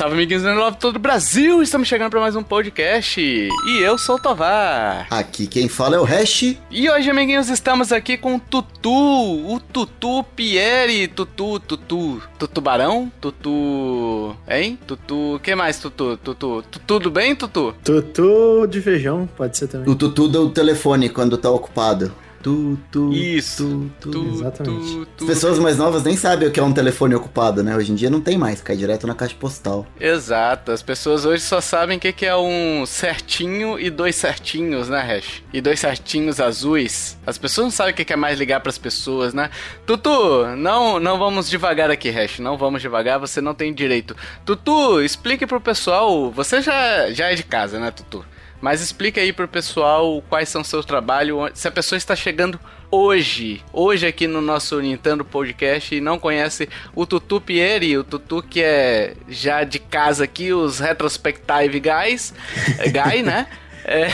salve amiguinhos do Love todo o Brasil! Estamos chegando para mais um podcast e eu sou o Tovar. Aqui quem fala é o Hash. E hoje, amiguinhos, estamos aqui com o Tutu, o Tutu Pierre, Tutu, Tutu, Tutubarão, Tutu, hein? Tutu, o que mais, Tutu? Tutu, tudo bem, Tutu? Tutu de feijão, pode ser também. O Tutu do telefone quando tá ocupado. Tu, tu, Isso. Tu, tu, Exatamente. As pessoas mais novas nem sabem o que é um telefone ocupado, né? Hoje em dia não tem mais, cai direto na caixa postal. Exato. As pessoas hoje só sabem o que é um certinho e dois certinhos, né, Hash? E dois certinhos azuis. As pessoas não sabem o que é mais ligar para as pessoas, né? Tutu, não, não vamos devagar aqui, Hash. Não vamos devagar, você não tem direito. Tutu, explique pro pessoal. Você já, já é de casa, né, Tutu? Mas explica aí pro pessoal quais são seus trabalhos, se a pessoa está chegando hoje, hoje aqui no nosso Nintendo Podcast e não conhece o Tutu Pieri, o Tutu que é já de casa aqui, os Retrospective Guys, é Guy, né? É.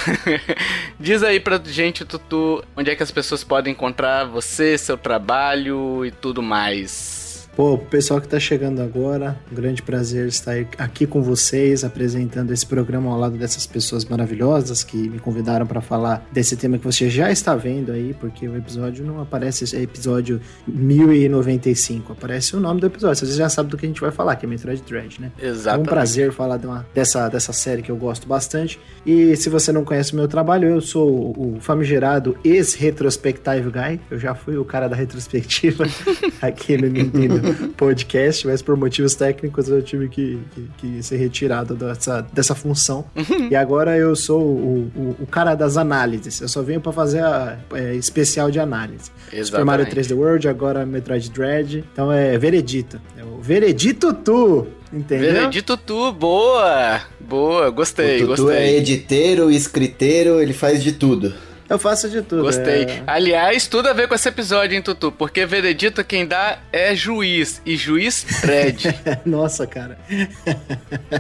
Diz aí pra gente, Tutu, onde é que as pessoas podem encontrar você, seu trabalho e tudo mais. Pô, pessoal que tá chegando agora, um grande prazer estar aqui com vocês, apresentando esse programa ao lado dessas pessoas maravilhosas que me convidaram para falar desse tema que você já está vendo aí, porque o episódio não aparece, é episódio 1095, aparece o nome do episódio, você já sabe do que a gente vai falar, que é Metroid Dread, né? Exato. É um prazer falar de uma, dessa, dessa série que eu gosto bastante. E se você não conhece o meu trabalho, eu sou o, o famigerado ex-retrospective guy, eu já fui o cara da retrospectiva aqui no Nintendo podcast, mas por motivos técnicos eu tive que, que, que ser retirado dessa, dessa função. Uhum. e agora eu sou o, o, o, cara das análises. Eu só venho para fazer a é, especial de análise. Exatamente. Super Mario 3D World, agora Metroid Dread. Então é Veredito. É o Veredito Tu! Entendeu? Veredito Tu, boa! Boa, gostei, o Tutu gostei. é editeiro, escriteiro, ele faz de tudo. Eu faço de tudo. Gostei. É... Aliás, tudo a ver com esse episódio, hein, Tutu? Porque veredito quem dá é juiz. E juiz pede. Nossa, cara.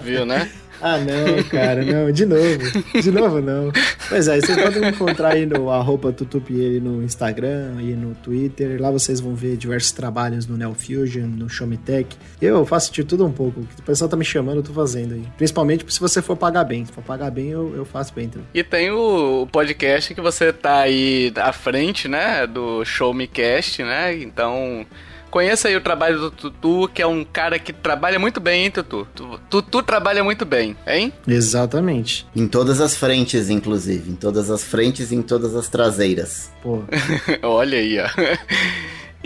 Viu, né? Ah, não, cara, não, de novo. De novo, não. Pois é, vocês podem me encontrar aí no arroba tutupiele no Instagram e no Twitter. Lá vocês vão ver diversos trabalhos no Neofusion, no Showmetech. Eu faço de tudo um pouco. O pessoal tá me chamando, eu tô fazendo aí. Principalmente se você for pagar bem. Se for pagar bem, eu, eu faço bem também. E tem o podcast que você tá aí à frente, né? Do Showmecast, né? Então Conheça aí o trabalho do Tutu, que é um cara que trabalha muito bem, hein, Tutu? Tutu trabalha muito bem, hein? Exatamente. Em todas as frentes, inclusive. Em todas as frentes e em todas as traseiras. Pô. Olha aí, ó.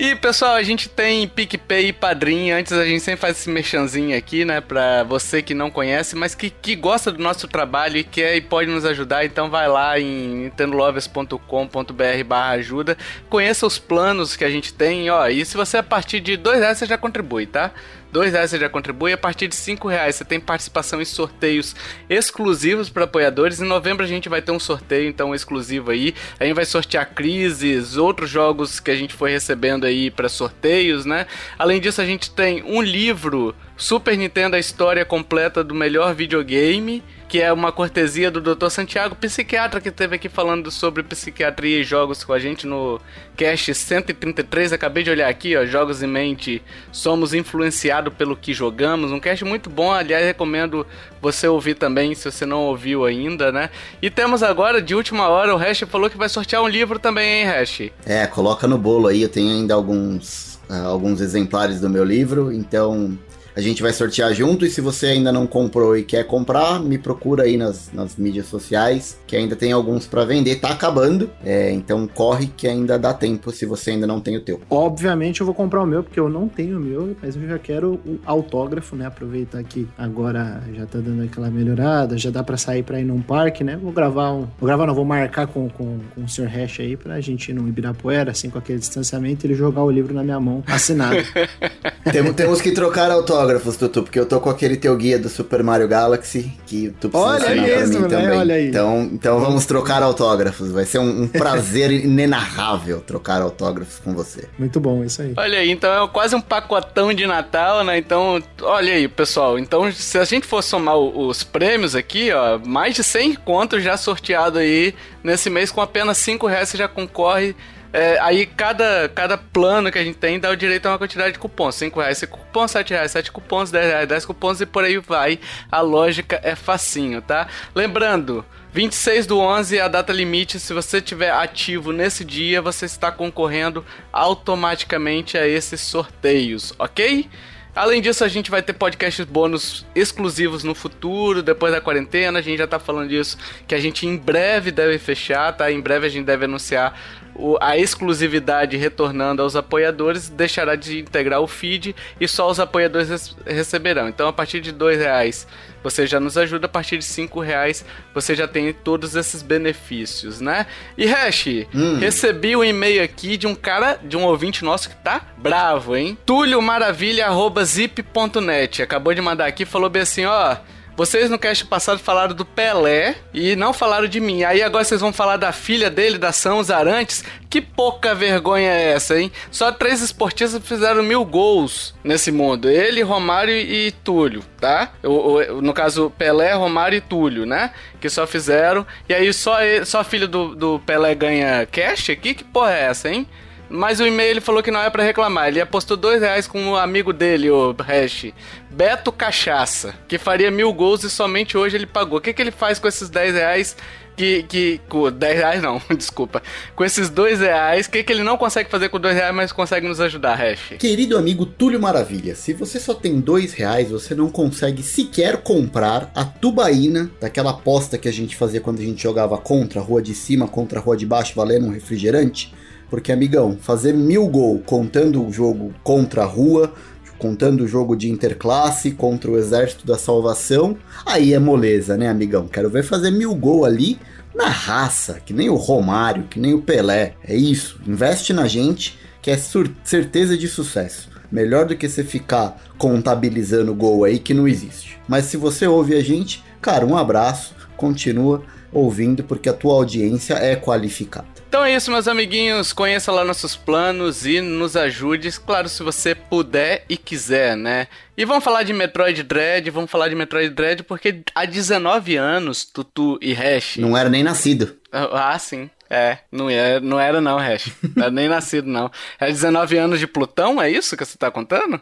E pessoal, a gente tem PicPay e Padrim. Antes a gente sempre faz esse mexanzinho aqui, né? Pra você que não conhece, mas que, que gosta do nosso trabalho e quer e pode nos ajudar. Então vai lá em nintendolovers.com.br ajuda. Conheça os planos que a gente tem, ó. E se você a partir de dois reais você já contribui, tá? Dois reais você já contribui. A partir de cinco reais você tem participação em sorteios exclusivos para apoiadores. Em novembro a gente vai ter um sorteio então exclusivo aí. A gente vai sortear crises, outros jogos que a gente foi recebendo aí para sorteios, né? Além disso a gente tem um livro Super Nintendo a história completa do melhor videogame que é uma cortesia do Dr. Santiago, psiquiatra que esteve aqui falando sobre psiquiatria e jogos com a gente no cast 133. Acabei de olhar aqui, ó, Jogos em Mente, somos influenciados pelo que jogamos. Um cast muito bom, aliás, recomendo você ouvir também, se você não ouviu ainda, né? E temos agora, de última hora, o Hash falou que vai sortear um livro também, hein, Hash? É, coloca no bolo aí, eu tenho ainda alguns, uh, alguns exemplares do meu livro, então a gente vai sortear junto e se você ainda não comprou e quer comprar, me procura aí nas, nas mídias sociais, que ainda tem alguns para vender, tá acabando. É, então corre que ainda dá tempo se você ainda não tem o teu. Obviamente eu vou comprar o meu, porque eu não tenho o meu, mas eu já quero o autógrafo, né? Aproveitar que agora já tá dando aquela melhorada, já dá para sair para ir num parque, né? Vou gravar um. Vou gravar, não, vou marcar com, com, com o Sr. Hash aí pra gente ir no Ibirapuera, assim, com aquele distanciamento, e ele jogar o livro na minha mão, assinado. temos, temos que trocar autógrafo autógrafos, Tutu, porque eu tô com aquele teu guia do Super Mario Galaxy que tu precisa Olha assinar mesmo, pra mim né? também. Olha aí. Então, então vamos trocar autógrafos. Vai ser um, um prazer inenarrável trocar autógrafos com você. Muito bom, isso aí. Olha aí, então é quase um pacotão de Natal, né? Então, olha aí, pessoal. Então, se a gente for somar os prêmios aqui, ó, mais de 100 contos já sorteado aí nesse mês com apenas 5 reais você já concorre É, aí cada, cada plano que a gente tem dá o direito a uma quantidade de cupons. 5 reais 5 cupons, 7 reais 7 cupons, 10 reais 10 cupons e por aí vai. A lógica é facinho, tá? Lembrando, 26 do 11 é a data limite. Se você tiver ativo nesse dia, você está concorrendo automaticamente a esses sorteios, ok? Além disso, a gente vai ter podcasts bônus exclusivos no futuro, depois da quarentena. A gente já tá falando disso, que a gente em breve deve fechar, tá? Em breve a gente deve anunciar o, a exclusividade retornando aos apoiadores, deixará de integrar o feed e só os apoiadores receberão. Então, a partir de dois reais você já nos ajuda, a partir de cinco reais você já tem todos esses benefícios, né? E Hash, hum. recebi um e-mail aqui de um cara, de um ouvinte nosso que tá bravo, hein? Túlio Maravilha, zip.net. Acabou de mandar aqui, falou bem assim, ó. Vocês no cast passado falaram do Pelé e não falaram de mim. Aí agora vocês vão falar da filha dele, da São Arantes. Que pouca vergonha é essa, hein? Só três esportistas fizeram mil gols nesse mundo. Ele, Romário e Túlio, tá? O, no caso, Pelé, Romário e Túlio, né? Que só fizeram. E aí só, ele, só a filha do, do Pelé ganha cash aqui? Que porra é essa, hein? Mas o e-mail ele falou que não é para reclamar. Ele apostou dois reais com um amigo dele, o Hash, Beto Cachaça, que faria mil gols e somente hoje ele pagou. O que, que ele faz com esses 10 reais? Que, que, com 10 reais não, desculpa. Com esses dois reais, o que, que ele não consegue fazer com dois reais, mas consegue nos ajudar, Hash? Querido amigo Túlio Maravilha, se você só tem dois reais, você não consegue sequer comprar a tubaína daquela aposta que a gente fazia quando a gente jogava contra rua de cima, contra a rua de baixo, valendo um refrigerante. Porque, amigão, fazer mil gol contando o jogo contra a rua, contando o jogo de interclasse contra o Exército da Salvação, aí é moleza, né, amigão? Quero ver fazer mil gol ali na raça, que nem o Romário, que nem o Pelé. É isso, investe na gente, que é certeza de sucesso. Melhor do que você ficar contabilizando gol aí que não existe. Mas se você ouve a gente, cara, um abraço, continua ouvindo porque a tua audiência é qualificada. Então é isso, meus amiguinhos. Conheça lá nossos planos e nos ajude, claro, se você puder e quiser, né? E vamos falar de Metroid Dread, vamos falar de Metroid Dread porque há 19 anos, Tutu e Hash. Não era nem nascido. Ah, sim. É, não era, é, não era não, Hash. Não era nem nascido, não. É 19 anos de Plutão, é isso que você tá contando?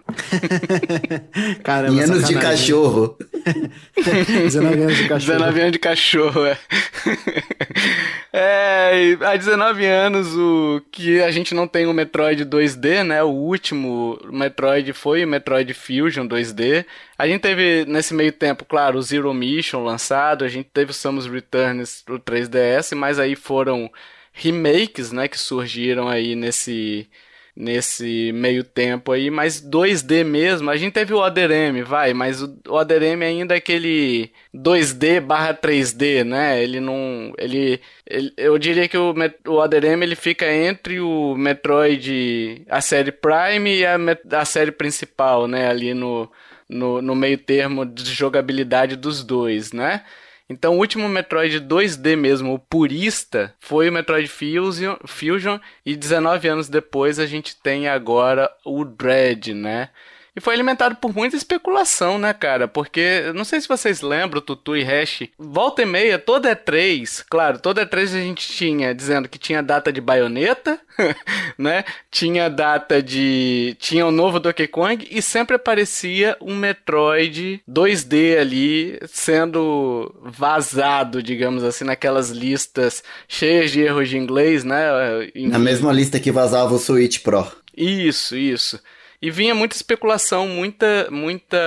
Caramba, e anos de cachorro. 19 anos de cachorro. 19 anos de cachorro, é. É, há 19 anos o que a gente não tem o Metroid 2D, né? O último Metroid foi o Metroid Fusion 2D. A gente teve nesse meio tempo, claro, o Zero Mission lançado, a gente teve o Samus Returns pro 3DS, mas aí foram remakes, né, que surgiram aí nesse nesse meio tempo aí, mas 2D mesmo. A gente teve o ODRM, vai, mas o ODRM ainda é aquele 2D barra 3D, né? Ele não. Ele, ele, eu diria que o, o ODRM ele fica entre o Metroid, a série Prime e a, a série principal, né? Ali no, no, no meio termo de jogabilidade dos dois, né? Então, o último Metroid 2D mesmo, o purista, foi o Metroid Fusion, Fusion e 19 anos depois a gente tem agora o Dread, né? E foi alimentado por muita especulação, né, cara? Porque, não sei se vocês lembram, Tutu e Hash, volta e meia, toda E3, claro, toda E3 a gente tinha dizendo que tinha data de baioneta, né? Tinha data de. Tinha o novo Donkey Kong e sempre aparecia um Metroid 2D ali sendo vazado, digamos assim, naquelas listas cheias de erros de inglês, né? Na mesma lista que vazava o Switch Pro. Isso, isso. E vinha muita especulação, muita, muita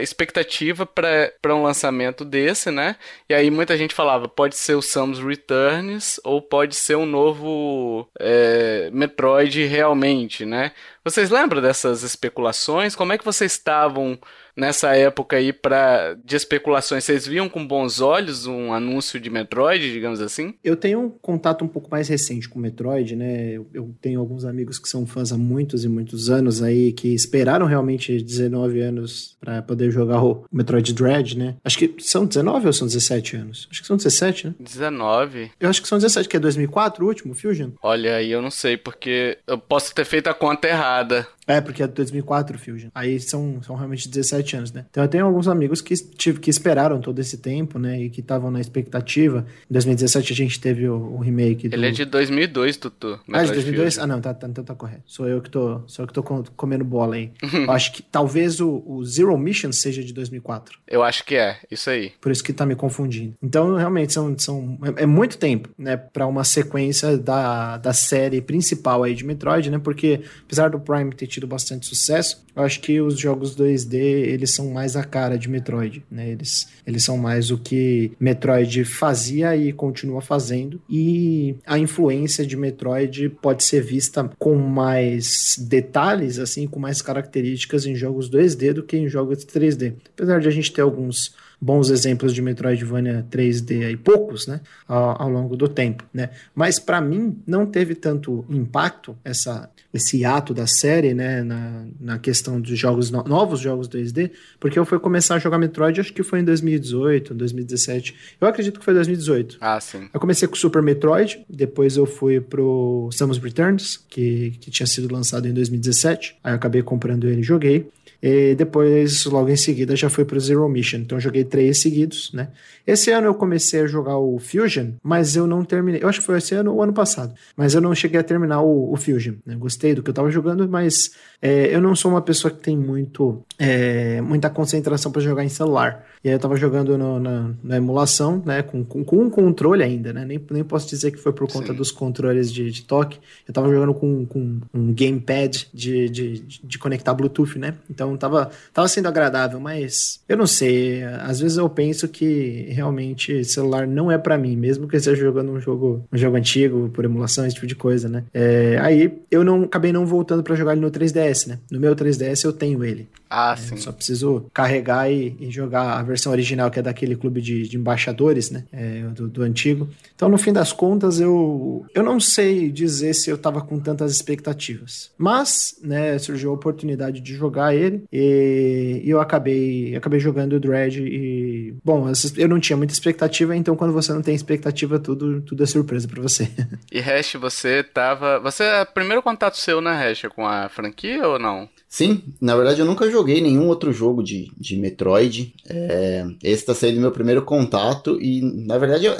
expectativa para um lançamento desse, né? E aí muita gente falava, pode ser o Samus Returns ou pode ser um novo é, Metroid realmente, né? Vocês lembram dessas especulações? Como é que vocês estavam nessa época aí para de especulações, vocês viam com bons olhos um anúncio de Metroid, digamos assim? Eu tenho um contato um pouco mais recente com Metroid, né? Eu, eu tenho alguns amigos que são fãs há muitos e muitos anos aí que esperaram realmente 19 anos para poder jogar o Metroid Dread, né? Acho que são 19 ou são 17 anos? Acho que são 17, né? 19. Eu acho que são 17, que é 2004 o último Fusion. Olha aí, eu não sei porque eu posso ter feito a conta errada parada. É, porque é 2004 o Fusion. Aí são, são realmente 17 anos, né? Então eu tenho alguns amigos que, tive, que esperaram todo esse tempo, né? E que estavam na expectativa. Em 2017 a gente teve o, o remake do... Ele é de 2002, Tutu. Ah, de 2002? Fusion. Ah, não, tá, tá, então tá correto. Sou eu que tô, sou eu que tô comendo bola aí. eu acho que talvez o, o Zero Mission seja de 2004. Eu acho que é, isso aí. Por isso que tá me confundindo. Então, realmente, são, são é, é muito tempo, né? Pra uma sequência da, da série principal aí de Metroid, né? Porque apesar do Prime ter tido bastante sucesso, eu acho que os jogos 2D, eles são mais a cara de Metroid, né? Eles, eles são mais o que Metroid fazia e continua fazendo. E a influência de Metroid pode ser vista com mais detalhes, assim, com mais características em jogos 2D do que em jogos 3D. Apesar de a gente ter alguns bons exemplos de Metroidvania 3D aí, poucos, né, ao, ao longo do tempo, né? Mas para mim não teve tanto impacto essa esse ato da série, né, na, na questão dos jogos no, novos jogos 2D, porque eu fui começar a jogar Metroid acho que foi em 2018, 2017. Eu acredito que foi 2018. Ah, sim. Eu comecei com Super Metroid, depois eu fui pro Samus Returns, que, que tinha sido lançado em 2017. Aí eu acabei comprando ele e joguei. E depois, logo em seguida, já fui pro Zero Mission. Então, joguei três seguidos, né? Esse ano eu comecei a jogar o Fusion, mas eu não terminei. Eu acho que foi esse ano ou ano passado. Mas eu não cheguei a terminar o, o Fusion. Né? Gostei do que eu tava jogando, mas é, eu não sou uma pessoa que tem muito, é, muita concentração para jogar em celular. E aí eu tava jogando no, na, na, emulação, né? Com, com, com, um controle ainda, né? Nem, nem posso dizer que foi por conta Sim. dos controles de, de toque. Eu tava jogando com, com um gamepad de, de, de conectar Bluetooth, né? Então tava, tava sendo agradável, mas eu não sei. Às vezes eu penso que realmente celular não é para mim, mesmo que eu esteja jogando um jogo, um jogo antigo, por emulação, esse tipo de coisa, né? É, aí eu não acabei não voltando para jogar ele no 3DS, né? No meu 3DS eu tenho ele. Ah, é, sim. Só preciso carregar e, e, jogar a versão original, que é daquele clube de, de embaixadores, né? É, do, do, antigo. Então, no fim das contas, eu, eu não sei dizer se eu tava com tantas expectativas. Mas, né, surgiu a oportunidade de jogar ele e, e eu acabei, acabei jogando o Dread e... Bom, eu não tinha muita expectativa, então quando você não tem expectativa, tudo, tudo é surpresa para você. E Hash, você tava... Você é o primeiro contato seu, né, Hash, com a franquia ou não? Sim, na verdade eu nunca joguei nenhum outro jogo de, de Metroid. É, esse tá sendo meu primeiro contato e, na verdade, eu,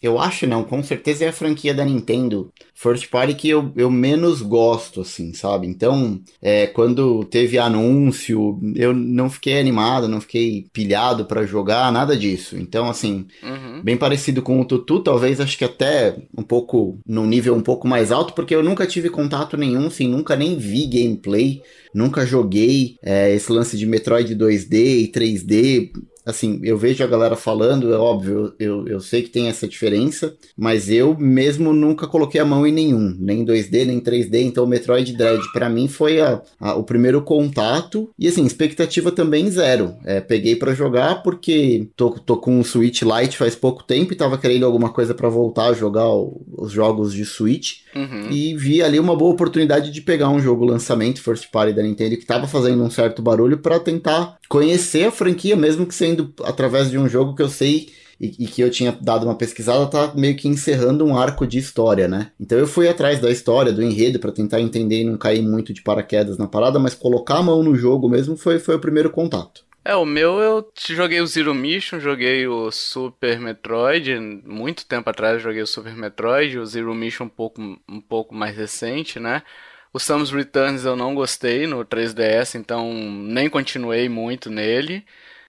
eu acho, não, com certeza é a franquia da Nintendo First Party que eu, eu menos gosto, assim, sabe? Então, é, quando teve anúncio, eu não fiquei animado, não fiquei pilhado para jogar, nada disso. Então, assim, uhum. bem parecido com o Tutu, talvez acho que até um pouco, num nível um pouco mais alto, porque eu nunca tive contato nenhum, assim, nunca nem vi gameplay nunca joguei é, esse lance de Metroid 2D e 3D assim, eu vejo a galera falando, é óbvio, eu, eu sei que tem essa diferença, mas eu mesmo nunca coloquei a mão em nenhum, nem 2D, nem 3D, então o Metroid Dread para mim foi a, a, o primeiro contato, e assim, expectativa também zero. É, peguei para jogar porque tô, tô com o Switch Lite faz pouco tempo e tava querendo alguma coisa para voltar a jogar o, os jogos de Switch, uhum. e vi ali uma boa oportunidade de pegar um jogo lançamento First Party da Nintendo que tava fazendo um certo barulho para tentar conhecer a franquia, mesmo que sendo através de um jogo que eu sei e, e, que eu tinha dado uma pesquisada, tá meio que encerrando um arco de história, né? Então eu fui atrás da história, do enredo, para tentar entender e não cair muito de paraquedas na parada, mas colocar a mão no jogo mesmo foi, foi o primeiro contato. É, o meu eu joguei o Zero Mission, joguei o Super Metroid, muito tempo atrás joguei o Super Metroid, o Zero Mission um pouco, um pouco mais recente, né? O Samus Returns eu não gostei no 3DS, então nem continuei muito nele.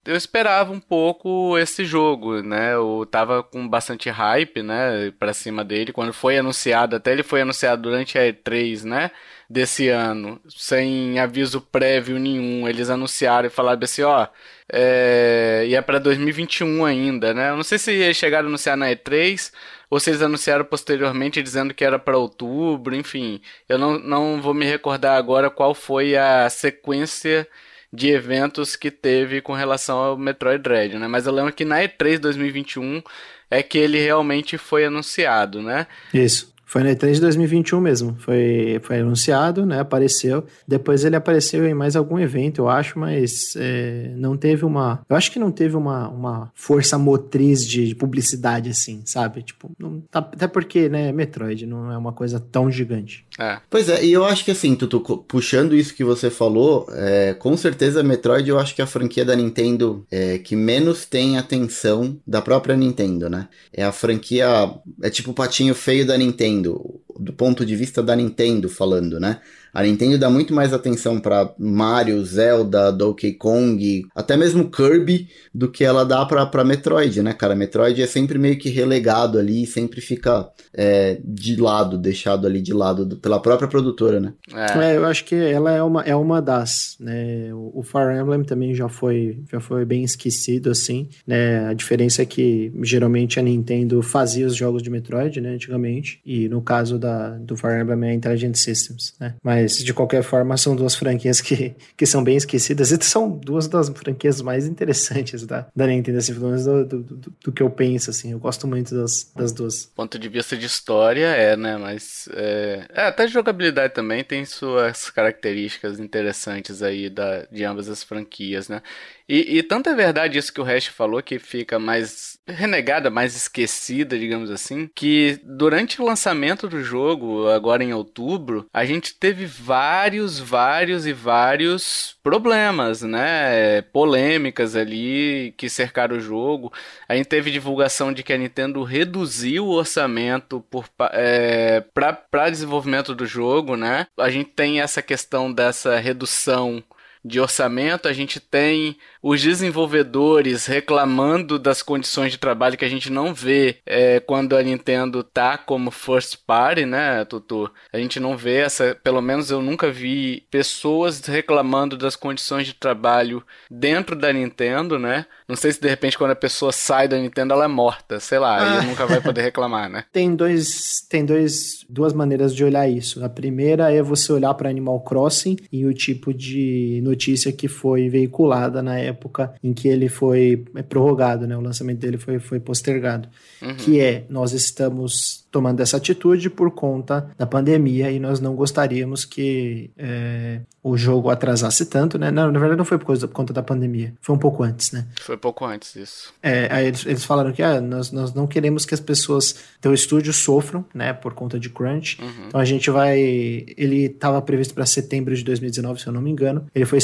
Eu esperava um pouco esse jogo, né? Eu tava com bastante hype, né, para cima dele quando foi anunciado, até ele foi anunciado durante a E3, né, desse ano, sem aviso prévio nenhum. Eles anunciaram e falaram assim, ó, é... e é para 2021 ainda, né? Eu não sei se eles chegaram a anunciar na E3 ou se eles anunciaram posteriormente dizendo que era para outubro, enfim. Eu não, não vou me recordar agora qual foi a sequência de eventos que teve com relação ao Metroid Dread, né? Mas eu lembro que na E3 2021 é que ele realmente foi anunciado, né? Isso. Foi na E3 de 2021 mesmo. Foi, foi anunciado, né? Apareceu. Depois ele apareceu em mais algum evento, eu acho, mas é, não teve uma. Eu acho que não teve uma, uma força motriz de, de publicidade assim, sabe? Tipo, não, tá, até porque, né, Metroid não é uma coisa tão gigante. É. Pois é, e eu acho que assim, Tutu, puxando isso que você falou, é, com certeza Metroid eu acho que é a franquia da Nintendo é, que menos tem atenção da própria Nintendo, né? É a franquia. É tipo o patinho feio da Nintendo, sendo do ponto de vista da Nintendo falando, né? A Nintendo dá muito mais atenção para Mario, Zelda, Donkey Kong, até mesmo Kirby, do que ela dá para Metroid, né, cara? Metroid é sempre meio que relegado ali, sempre fica é, de lado, deixado ali de lado do, pela própria produtora, né? É. é. eu acho que ela é uma, é uma das, né? O, o Fire Emblem também já foi, já foi bem esquecido, assim, né? A diferença é que geralmente a Nintendo fazia os jogos de Metroid, né, antigamente, e no caso da, do Fire Emblem é Intelligent Systems, né? Mas de qualquer forma são duas franquias que, que são bem esquecidas e são duas das franquias mais interessantes da, da Nintendo, assim, pelo menos do, do, do, do, que eu penso, assim, eu gosto muito das, das duas. Ponto de vista de história é, né, mas é, é até jogabilidade também tem suas características interessantes aí da, de ambas as franquias, né, e, e tanto é verdade isso que o Hash falou, que fica mais renegada, mais esquecida, digamos assim, que durante o lançamento do jogo, agora em outubro, a gente teve vários, vários e vários problemas, né? Polêmicas ali que cercaram o jogo. A gente teve divulgação de que a Nintendo reduziu o orçamento é, para desenvolvimento do jogo, né? A gente tem essa questão dessa redução de orçamento, a gente tem os desenvolvedores reclamando das condições de trabalho que a gente não vê é, quando a Nintendo tá como first party, né, Tutu? A gente não vê essa, pelo menos eu nunca vi pessoas reclamando das condições de trabalho dentro da Nintendo, né? Não sei se de repente quando a pessoa sai da Nintendo ela é morta, sei lá, ah. aí nunca vai poder reclamar, né? Tem dois, tem dois, duas maneiras de olhar isso. A primeira é você olhar para Animal Crossing e o tipo de notícia que foi veiculada na época em que ele foi é, prorrogado, né? O lançamento dele foi, foi postergado. Uhum. Que é, nós estamos tomando essa atitude por conta da pandemia e nós não gostaríamos que é, o jogo atrasasse tanto, né? Não, na verdade não foi por, causa, por conta da pandemia, foi um pouco antes, né? Foi pouco antes isso. É, aí eles, eles falaram que ah, nós, nós não queremos que as pessoas do estúdio sofram, né, por conta de crunch. Uhum. Então a gente vai, ele estava previsto para setembro de 2019, se eu não me engano. Ele foi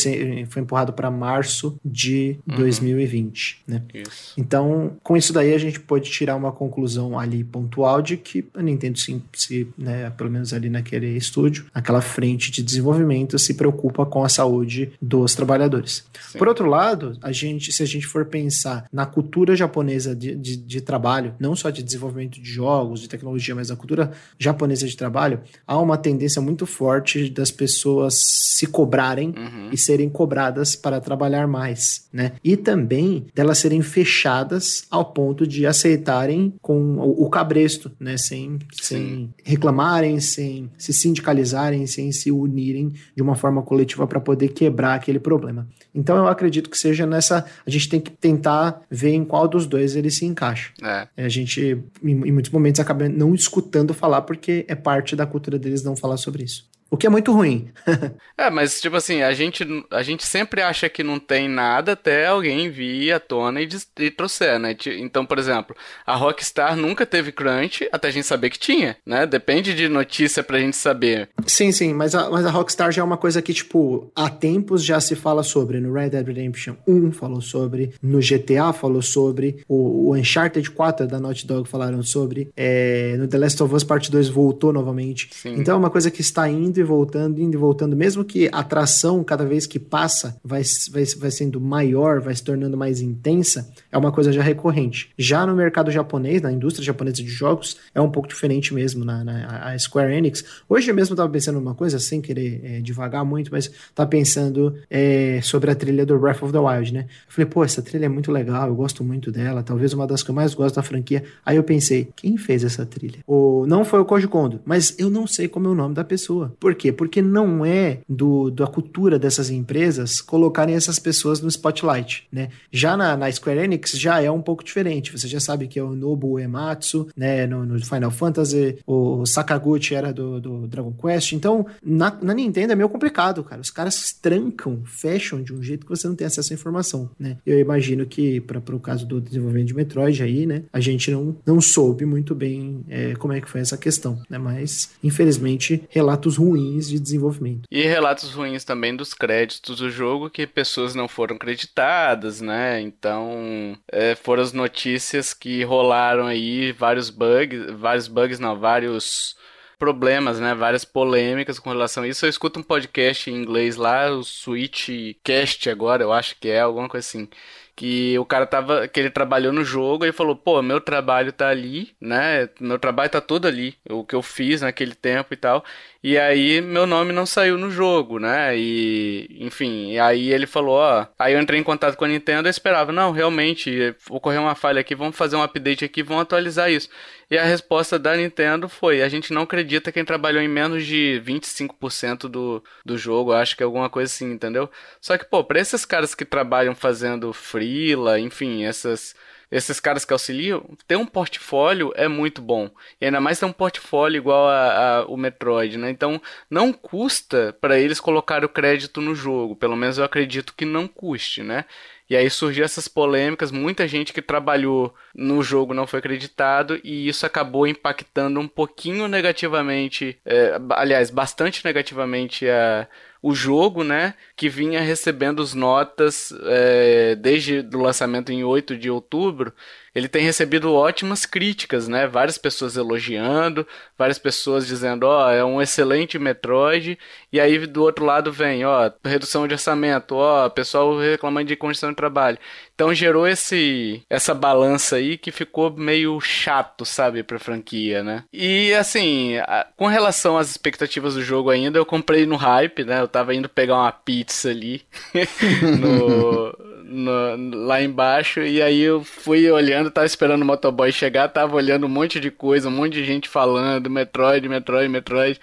foi empurrado para março de uhum. 2020, né? Isso. Então, com isso daí a gente pode tirar uma conclusão ali pontual de que a Nintendo sim, se, né, pelo menos ali naquele estúdio, naquela frente de desenvolvimento, se preocupa com a saúde dos trabalhadores. Sim. Por outro lado, a gente, se a gente for pensar na cultura japonesa de, de, de, trabalho, não só de desenvolvimento de jogos, de tecnologia, mas a cultura japonesa de trabalho, há uma tendência muito forte das pessoas se cobrarem uhum. e serem cobradas para trabalhar mais, né? E também delas serem fechadas ao ponto de aceitarem com o, o cabresto, né? Sem, sem reclamarem, sem se sindicalizarem, sem se unirem de uma forma coletiva para poder quebrar aquele problema. Então eu acredito que seja nessa. A gente tem que tentar ver em qual dos dois ele se encaixa. É. A gente, em, em muitos momentos, acaba não escutando falar porque é parte da cultura deles não falar sobre isso. O que é muito ruim. é, mas tipo assim, a gente, a gente sempre acha que não tem nada até alguém vir à tona e, e trouxer, né? Então, por exemplo, a Rockstar nunca teve crunch até a gente saber que tinha, né? Depende de notícia pra gente saber. Sim, sim, mas a, mas a Rockstar já é uma coisa que, tipo, há tempos já se fala sobre. No Red Dead Redemption 1 falou sobre, no GTA falou sobre, o, o Uncharted 4 da Naughty Dog falaram sobre, é, no The Last of Us Part 2 voltou novamente. Sim. Então é uma coisa que está indo e voltando, indo e voltando, mesmo que a atração, cada vez que passa, vai, vai, vai sendo maior, vai se tornando mais intensa, é uma coisa já recorrente. Já no mercado japonês, na indústria japonesa de jogos, é um pouco diferente mesmo. Na, na a Square Enix, hoje mesmo eu tava pensando uma coisa, sem querer é, devagar muito, mas tá pensando é, sobre a trilha do Breath of the Wild, né? Eu falei, pô, essa trilha é muito legal, eu gosto muito dela, talvez uma das que eu mais gosto da franquia. Aí eu pensei, quem fez essa trilha? O, não foi o Koji Kondo, mas eu não sei como é o nome da pessoa. Por por quê? Porque não é do, da cultura dessas empresas colocarem essas pessoas no spotlight, né? Já na, na Square Enix já é um pouco diferente. Você já sabe que é o Nobu Uematsu, né? No, no Final Fantasy, o Sakaguchi era do, do Dragon Quest. Então, na, na Nintendo é meio complicado, cara. Os caras trancam, fecham de um jeito que você não tem acesso à informação, né? Eu imagino que, para o caso do desenvolvimento de Metroid aí, né? A gente não, não soube muito bem é, como é que foi essa questão, né? Mas, infelizmente, relatos ruins de desenvolvimento. E relatos ruins também dos créditos do jogo, que pessoas não foram creditadas, né? Então, é, foram as notícias que rolaram aí, vários bugs, vários bugs não, vários problemas, né? Várias polêmicas com relação a isso. Eu escuto um podcast em inglês lá, o Switchcast agora, eu acho que é, alguma coisa assim que o cara tava, que ele trabalhou no jogo e falou, pô, meu trabalho tá ali, né? Meu trabalho tá todo ali, o que eu fiz naquele tempo e tal. E aí meu nome não saiu no jogo, né? E enfim, e aí ele falou, ó, aí eu entrei em contato com a Nintendo e esperava, não, realmente ocorreu uma falha aqui, vamos fazer um update aqui, vamos atualizar isso. E a resposta da Nintendo foi: a gente não acredita quem trabalhou em menos de 25% do, do jogo, acho que é alguma coisa assim, entendeu? Só que, pô, pra esses caras que trabalham fazendo freela, enfim, essas esses caras que auxiliam, ter um portfólio é muito bom. E ainda mais ter um portfólio igual a, a o Metroid, né? Então não custa para eles colocar o crédito no jogo. Pelo menos eu acredito que não custe, né? E aí surgiu essas polêmicas, muita gente que trabalhou no jogo não foi acreditado e isso acabou impactando um pouquinho negativamente, é, aliás, bastante negativamente a o jogo, né, que vinha recebendo as notas é, desde o lançamento em 8 de outubro, ele tem recebido ótimas críticas, né? Várias pessoas elogiando, várias pessoas dizendo, ó, oh, é um excelente Metroid, e aí do outro lado vem, ó, redução de orçamento, ó, pessoal reclamando de condição de trabalho. Então gerou esse essa balança aí que ficou meio chato, sabe, pra franquia, né? E assim, a, com relação às expectativas do jogo ainda, eu comprei no hype, né? Eu tava indo pegar uma pizza ali no no, lá embaixo. E aí eu fui olhando, tava esperando o motoboy chegar, tava olhando um monte de coisa, um monte de gente falando, Metroid, Metroid, Metroid.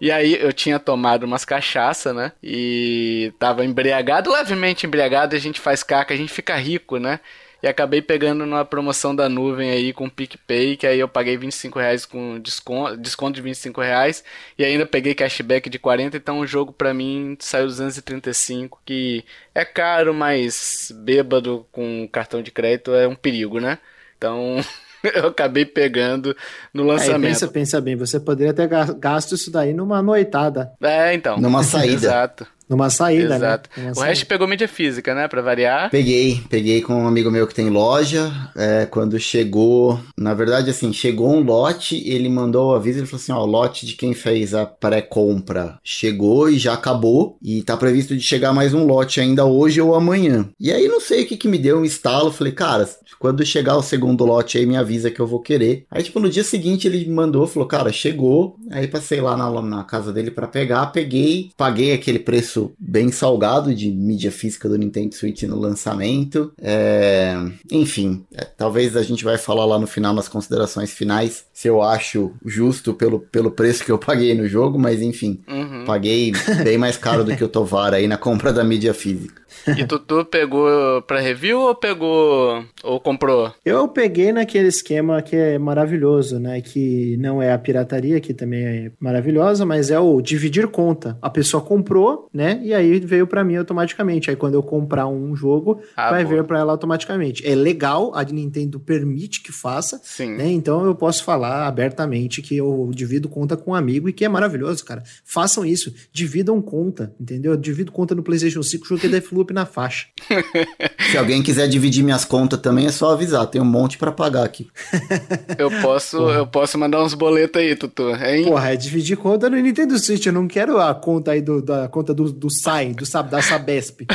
E aí eu tinha tomado umas cachaça, né? E tava embriagado, levemente embriagado, a gente faz caca, a gente fica rico, né? E acabei pegando numa promoção da nuvem aí com PicPay, que aí eu paguei 25 reais com desconto, desconto de 25 reais. E ainda peguei cashback de 40, então o jogo pra mim saiu 235, que é caro, mas bêbado com cartão de crédito é um perigo, né? Então... eu acabei pegando no lançamento. pensa, pensa bem, você poderia ter gasto isso daí numa noitada. É, então. Numa saída. Exato. Numa saída, Exato. né? o resto pegou mídia física, né? Pra variar. Peguei, peguei com um amigo meu que tem loja. É, quando chegou, na verdade, assim, chegou um lote, ele mandou o aviso, ele falou assim: ó, o lote de quem fez a pré-compra chegou e já acabou. E tá previsto de chegar mais um lote ainda hoje ou amanhã. E aí não sei o que que me deu um estalo. Falei, cara, quando chegar o segundo lote aí, me avisa que eu vou querer. Aí, tipo, no dia seguinte ele me mandou, falou, cara, chegou. Aí passei lá na, na casa dele para pegar, peguei, paguei aquele preço bem salgado de mídia física do Nintendo Switch no lançamento. É... Enfim, é, talvez a gente vai falar lá no final, nas considerações finais, se eu acho justo pelo, pelo preço que eu paguei no jogo, mas enfim, uhum. paguei bem mais caro do que o Tovar aí na compra da mídia física. E Tutu pegou pra review ou pegou ou comprou? Eu peguei naquele esquema que é maravilhoso, né? Que não é a pirataria, que também é maravilhosa, mas é o dividir conta. A pessoa comprou, né? E aí veio para mim automaticamente. Aí quando eu comprar um jogo, ah, vai boa. vir para ela automaticamente. É legal, a Nintendo permite que faça, Sim. né? Então eu posso falar abertamente que eu divido conta com um amigo e que é maravilhoso, cara. Façam isso, dividam conta, entendeu? Eu divido conta no PlayStation 5, joguei Deathloop na faixa. Se alguém quiser dividir minhas contas também, é só avisar. Tem um monte para pagar aqui. eu posso, eu posso mandar uns boletos aí, Tutu, hein? Porra, é dividir conta no Nintendo Switch. Eu não quero a conta aí do, da conta do, do SAI, do, da Sabesp.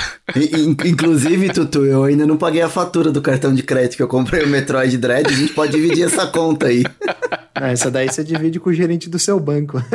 Inclusive, Tutu, eu ainda não paguei a fatura do cartão de crédito que eu comprei o Metroid Dread. A gente pode dividir essa conta aí. Não, essa daí você divide com o gerente do seu banco.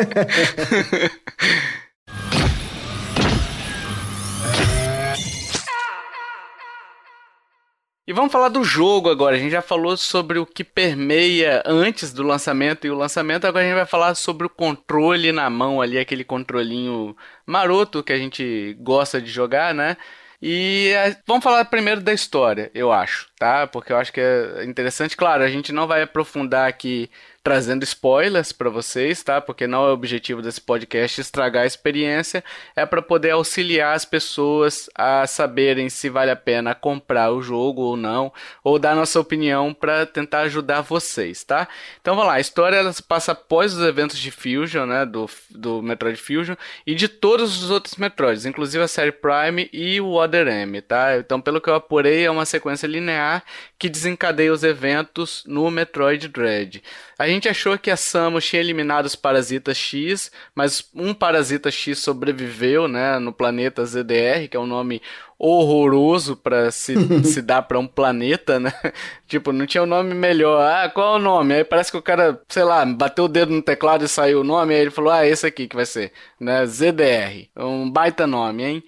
E vamos falar do jogo agora. A gente já falou sobre o que permeia antes do lançamento e o lançamento. Agora a gente vai falar sobre o controle na mão ali, aquele controlinho maroto que a gente gosta de jogar, né? E é, vamos falar primeiro da história, eu acho, tá? Porque eu acho que é interessante. Claro, a gente não vai aprofundar aqui trazendo spoilers para vocês, tá? Porque não é o objetivo desse podcast estragar a experiência, é para poder auxiliar as pessoas a saberem se vale a pena comprar o jogo ou não, ou dar nossa opinião para tentar ajudar vocês, tá? Então vamos lá, a história ela se passa após os eventos de Fusion, né, do, do Metroid Fusion e de todos os outros Metroids, inclusive a série Prime e o Other M, tá? Então pelo que eu apurei é uma sequência linear que desencadeia os eventos no Metroid Dread. A gente achou que a Samus tinha eliminado os parasitas X, mas um parasita X sobreviveu, né, no planeta ZDR, que é um nome horroroso para se, se dar para um planeta, né? tipo, não tinha um nome melhor. Ah, qual é o nome? Aí parece que o cara, sei lá, bateu o dedo no teclado e saiu o nome, aí ele falou: "Ah, esse aqui que vai ser", né? ZDR. Um baita nome, hein?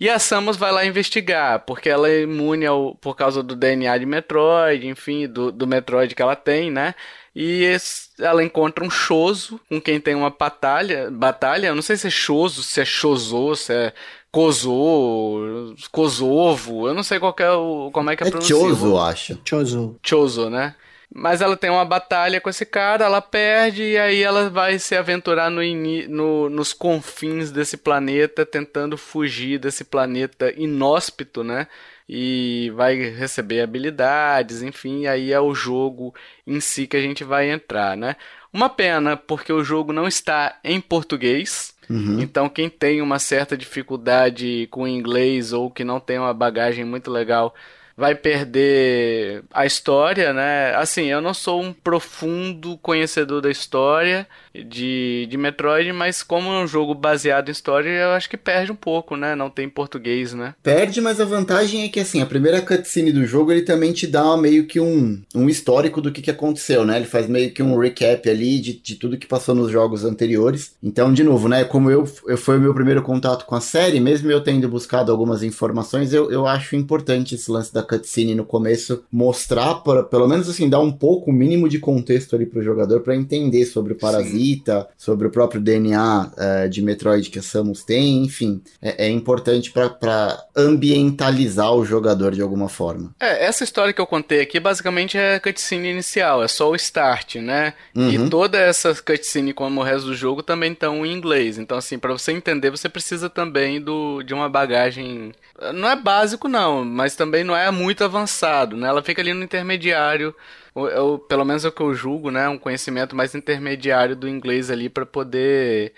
E a Samus vai lá investigar, porque ela é imune ao, por causa do DNA de Metroid, enfim, do, do Metroid que ela tem, né? E esse, ela encontra um Choso com quem tem uma batalha. Batalha, eu não sei se é Choso, se é Choso, se é Kozo, Kosovo, eu não sei qual é o, como é que é, é pronuncia. Choso, acho. Choso. Choso, né? Mas ela tem uma batalha com esse cara, ela perde e aí ela vai se aventurar no, no, nos confins desse planeta, tentando fugir desse planeta inóspito, né? E vai receber habilidades, enfim, aí é o jogo em si que a gente vai entrar, né? Uma pena, porque o jogo não está em português. Uhum. Então, quem tem uma certa dificuldade com inglês ou que não tem uma bagagem muito legal vai perder a história, né? Assim, eu não sou um profundo conhecedor da história de, de Metroid, mas como é um jogo baseado em história, eu acho que perde um pouco, né? Não tem português, né? Perde, mas a vantagem é que, assim, a primeira cutscene do jogo, ele também te dá meio que um, um histórico do que, que aconteceu, né? Ele faz meio que um recap ali de, de tudo que passou nos jogos anteriores. Então, de novo, né? Como eu, eu foi o meu primeiro contato com a série, mesmo eu tendo buscado algumas informações, eu, eu acho importante esse lance da cutscene no começo mostrar, para pelo menos assim, dar um pouco, o mínimo de contexto ali pro jogador para entender sobre o Parasita, Sim. Sobre o próprio DNA uh, eh, de Metroid que a Samus tem, enfim, é, é importante para ambientalizar o jogador de alguma forma. É, essa história que eu contei aqui basicamente é a cutscene inicial, é só o start, né? Uhum. E toda essa cutscene, como o resto do jogo, também estão em inglês. Então, assim, para você entender, você precisa também do, de uma bagagem. Não é básico, não, mas também não é muito avançado, né? Ela fica ali no intermediário. Eu, pelo menos é o que eu julgo, né? Um conhecimento mais intermediário do inglês ali para poder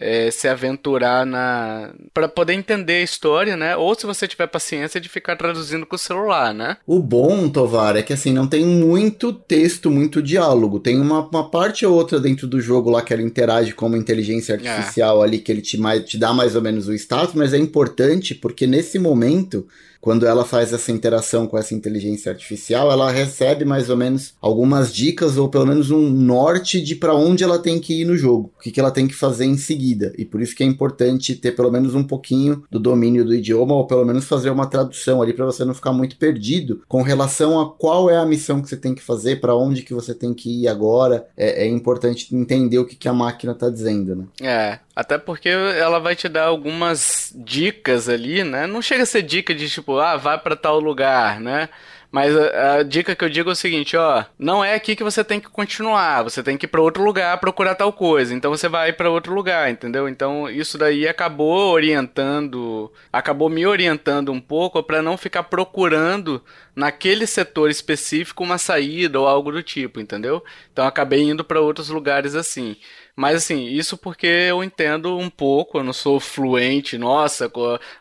é, se aventurar na. para poder entender a história, né? Ou se você tiver paciência de ficar traduzindo com o celular, né? O bom, Tovar, é que assim, não tem muito texto, muito diálogo. Tem uma, uma parte ou outra dentro do jogo lá que ela interage com uma inteligência é. artificial é. ali, que ele te, mais, te dá mais ou menos o status, mas é importante porque nesse momento quando ela faz essa interação com essa inteligência artificial, ela recebe mais ou menos algumas dicas ou pelo menos um norte de para onde ela tem que ir no jogo, o que, que ela tem que fazer em seguida. E por isso que é importante ter pelo menos um pouquinho do domínio do idioma ou pelo menos fazer uma tradução ali para você não ficar muito perdido com relação a qual é a missão que você tem que fazer, para onde que você tem que ir agora. É, é importante entender o que, que a máquina está dizendo, né? É, até porque ela vai te dar algumas dicas ali, né? Não chega a ser dica de tipo, ah, vai para tal lugar, né? Mas a, a, dica que eu digo é o seguinte, ó, não é aqui que você tem que continuar, você tem que ir para outro lugar procurar tal coisa. Então você vai para outro lugar, entendeu? Então isso daí acabou orientando, acabou me orientando um pouco para não ficar procurando naquele setor específico uma saída ou algo do tipo, entendeu? Então acabei indo para outros lugares assim. Mas assim, isso porque eu entendo um pouco, eu não sou fluente, nossa,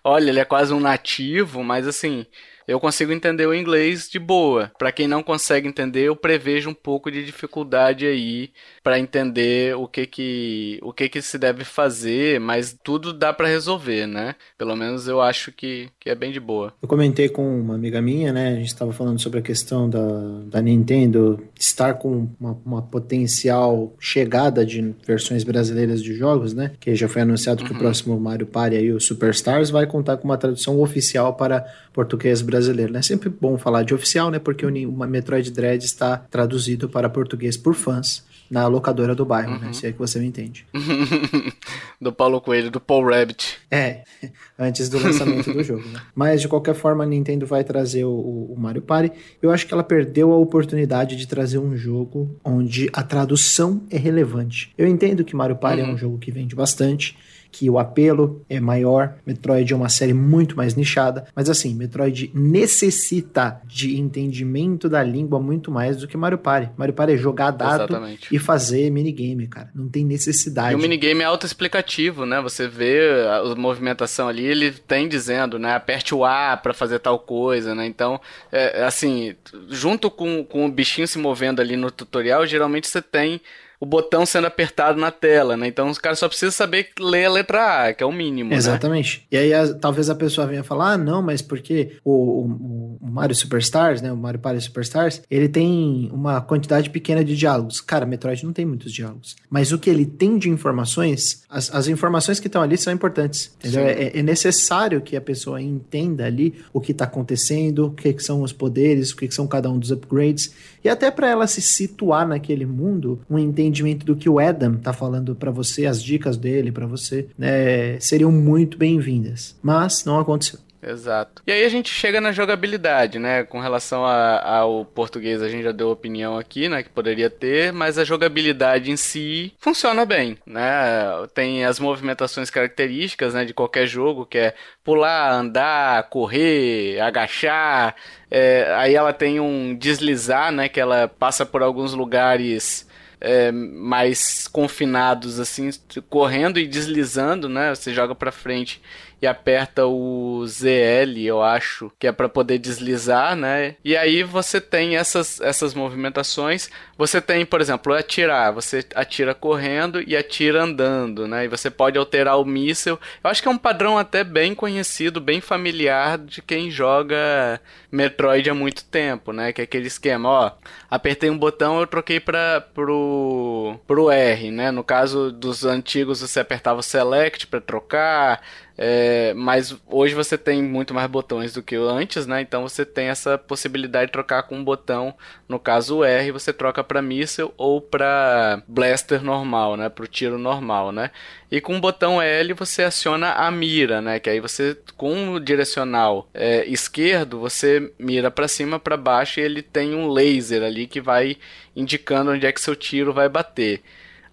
olha, ele é quase um nativo, mas assim, eu consigo entender o inglês de boa. Para quem não consegue entender, eu prevejo um pouco de dificuldade aí para entender o que que o que que se deve fazer, mas tudo dá para resolver, né? Pelo menos eu acho que, que é bem de boa. Eu comentei com uma amiga minha, né? A gente estava falando sobre a questão da, da Nintendo estar com uma, uma, potencial chegada de versões brasileiras de jogos, né? Que já foi anunciado uhum. que o uhum. próximo Mario Party aí, o Superstars, vai contar com uma tradução oficial para português brasileiro, né? Sempre bom falar de oficial, né? Porque o Metroid Dread está traduzido para português por fãs na locadora do bairro, né? uhum. né? Se é que você me entende. do Paulo Coelho, do Paul Rabbit. É, antes do lançamento do jogo, né? Mas de qualquer forma, a Nintendo vai trazer o, o, Mario Party. Eu acho que ela perdeu a oportunidade de trazer um jogo onde a tradução é relevante. Eu entendo que Mario Party uhum. é um jogo que vende bastante que o apelo é maior. Metroid é uma série muito mais nichada, mas assim, Metroid necessita de entendimento da língua muito mais do que Mario Party. Mario Party é jogar dado Exatamente. e fazer minigame, cara. Não tem necessidade. E o minigame é autoexplicativo, né? Você vê a movimentação ali, ele tem dizendo, né? Aperte o A para fazer tal coisa, né? Então, é, assim, junto com, com o bichinho se movendo ali no tutorial, geralmente você tem o botão sendo apertado na tela, né? Então os caras só precisam saber ler a letra A, que é o mínimo. Né? Exatamente. Né? E aí a, talvez a pessoa venha falar: ah, não, mas porque o, o, o, Mario Superstars, né? O Mario Party Superstars, ele tem uma quantidade pequena de diálogos. Cara, Metroid não tem muitos diálogos. Mas o que ele tem de informações, as, as informações que estão ali são importantes. Entendeu? É, é, necessário que a pessoa entenda ali o que está acontecendo, o que, que, são os poderes, o que, que são cada um dos upgrades. E até para ela se situar naquele mundo, um entendimento entendimento do que o Adam tá falando para você, as dicas dele para você, né, seriam muito bem-vindas. Mas não aconteceu. Exato. E aí a gente chega na jogabilidade, né? Com relação a, ao português, a gente já deu opinião aqui, né? Que poderia ter, mas a jogabilidade em si funciona bem, né? Tem as movimentações características, né? De qualquer jogo, que é pular, andar, correr, agachar. É, aí ela tem um deslizar, né? Que ela passa por alguns lugares é, mais confinados, assim, correndo e deslizando, né? Você joga para frente e aperta o ZL, eu acho, que é para poder deslizar, né? E aí você tem essas, essas movimentações. Você tem, por exemplo, atirar. Você atira correndo e atira andando, né? E você pode alterar o míssil. Eu acho que é um padrão até bem conhecido, bem familiar de quem joga Metroid há muito tempo, né? Que é aquele esquema, ó, apertei um botão, eu troquei para pro pro R, né? No caso dos antigos você apertava select para trocar, é, mas hoje você tem muito mais botões do que antes, né? Então você tem essa possibilidade de trocar com um botão, no caso o R, você troca para míssil ou para blaster normal, né? Para o tiro normal, né? E com o botão L você aciona a mira, né? Que aí você com o direcional é, esquerdo você mira para cima, para baixo e ele tem um laser ali que vai indicando onde é que seu tiro vai bater.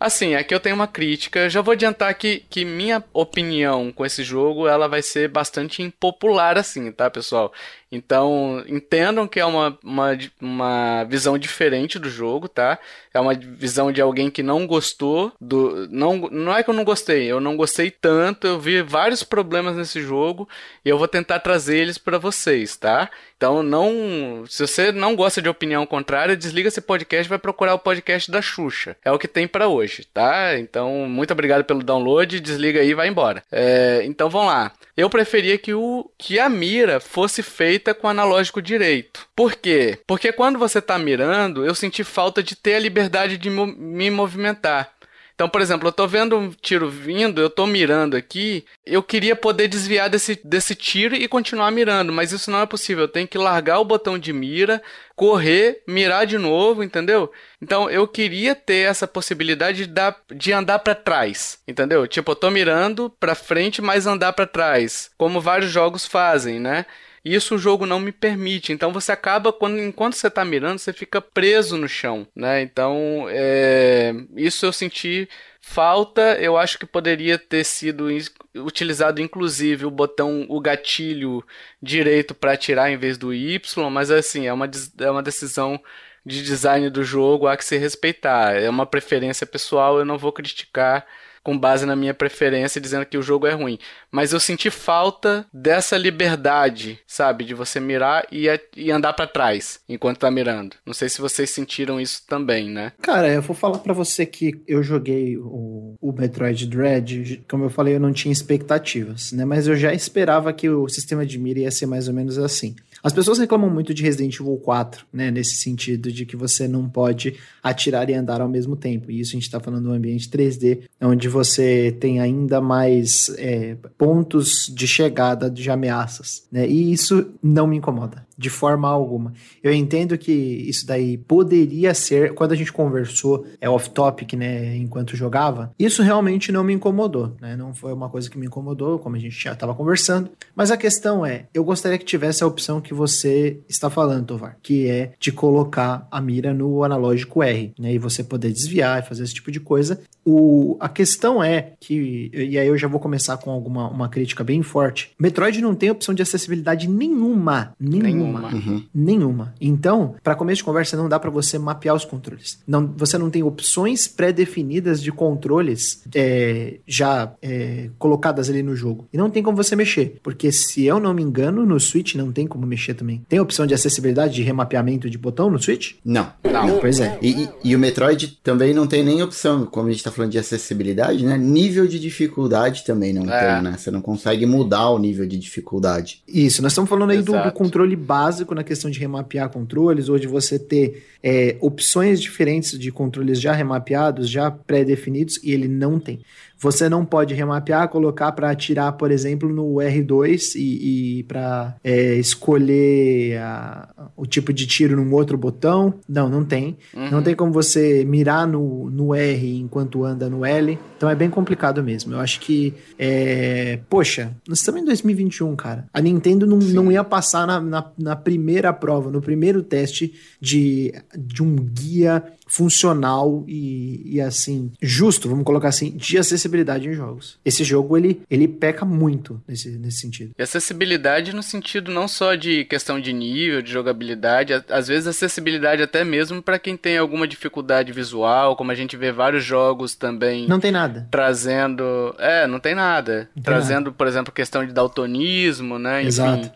Assim, aqui eu tenho uma crítica. Já vou adiantar que, que minha opinião com esse jogo ela vai ser bastante impopular, assim, tá, pessoal? Então, entendam que é uma, uma, uma visão diferente do jogo, tá? É uma visão de alguém que não gostou do. Não, não é que eu não gostei, eu não gostei tanto, eu vi vários problemas nesse jogo e eu vou tentar trazer eles para vocês, tá? Então, não. Se você não gosta de opinião contrária, desliga esse podcast e vai procurar o podcast da Xuxa. É o que tem para hoje, tá? Então, muito obrigado pelo download, desliga aí e vai embora. É, então, vamos lá. Eu preferia que, o, que a mira fosse feita com analógico direito. Por quê? Porque quando você está mirando, eu senti falta de ter a liberdade de me movimentar. Então, por exemplo, eu tô vendo um tiro vindo, eu tô mirando aqui, eu queria poder desviar desse, desse tiro e continuar mirando, mas isso não é possível. Eu tenho que largar o botão de mira, correr, mirar de novo, entendeu? Então, eu queria ter essa possibilidade de, dar, de andar para trás, entendeu? Tipo, eu tô mirando para frente, mas andar para trás, como vários jogos fazem, né? Isso o jogo não me permite. Então você acaba, quando, enquanto você está mirando, você fica preso no chão, né? Então, é, isso eu senti falta. Eu acho que poderia ter sido utilizado, inclusive, o botão, o gatilho direito para atirar em vez do Y, mas assim, é uma, é uma decisão de design do jogo, há que se respeitar. É uma preferência pessoal, eu não vou criticar com base na minha preferência, dizendo que o jogo é ruim. Mas eu senti falta dessa liberdade, sabe? De você mirar e, e andar para trás enquanto tá mirando. Não sei se vocês sentiram isso também, né? Cara, eu vou falar para você que eu joguei o, o Metroid Dread, como eu falei, eu não tinha expectativas, né? Mas eu já esperava que o sistema de mira ia ser mais ou menos assim. As pessoas reclamam muito de Resident Evil 4, né? Nesse sentido de que você não pode atirar e andar ao mesmo tempo. E isso a gente está falando de um ambiente 3D, onde você tem ainda mais é, pontos de chegada de ameaças, né? E isso não me incomoda de forma alguma. Eu entendo que isso daí poderia ser, quando a gente conversou, é off-topic, né, enquanto jogava, isso realmente não me incomodou, né, não foi uma coisa que me incomodou, como a gente já estava conversando, mas a questão é, eu gostaria que tivesse a opção que você está falando, Tovar, que é de colocar a mira no analógico R, né, e você poder desviar e fazer esse tipo de coisa. O, a questão é que, e aí eu já vou começar com alguma uma crítica bem forte, Metroid não tem opção de acessibilidade nenhuma, nenhuma nenhuma. Uhum. Nenhuma. Então, para começo de conversa, não dá para você mapear os controles. Não, você não tem opções pré-definidas de controles é, já é, colocadas ali no jogo. E não tem como você mexer. Porque, se eu não me engano, no Switch não tem como mexer também. Tem opção de acessibilidade de remapeamento de botão no Switch? Não. Não. Pois é. E, e, e o Metroid também não tem nem opção, como a gente tá falando de acessibilidade, né? Nível de dificuldade também não é. tem, né? Você não consegue mudar o nível de dificuldade. Isso, nós estamos falando aí do, do, controle básico básico na questão de remapear controles ou de você ter é, opções diferentes de controles já remapeados, já pré-definidos, e ele não tem. Você não pode remapear, colocar para atirar, por exemplo, no R2 e, e para é, escolher a, o tipo de tiro num outro botão. Não, não tem. Uhum. Não tem como você mirar no, no R enquanto anda no L. Então é bem complicado mesmo. Eu acho que, é, poxa, nós estamos em 2021, cara. A Nintendo não, não ia passar na, na, na primeira prova, no primeiro teste de, de um guia funcional e, e, assim, justo, vamos colocar assim, de acessibilidade em jogos. Esse jogo, ele, ele peca muito nesse, nesse sentido. E acessibilidade no sentido não só de questão de nível, de jogabilidade, às vezes acessibilidade até mesmo para quem tem alguma dificuldade visual, como a gente vê vários jogos também. Não tem nada. Trazendo. É, não tem nada. Não tem trazendo, nada. por exemplo, questão de daltonismo, né? Enfim. Exato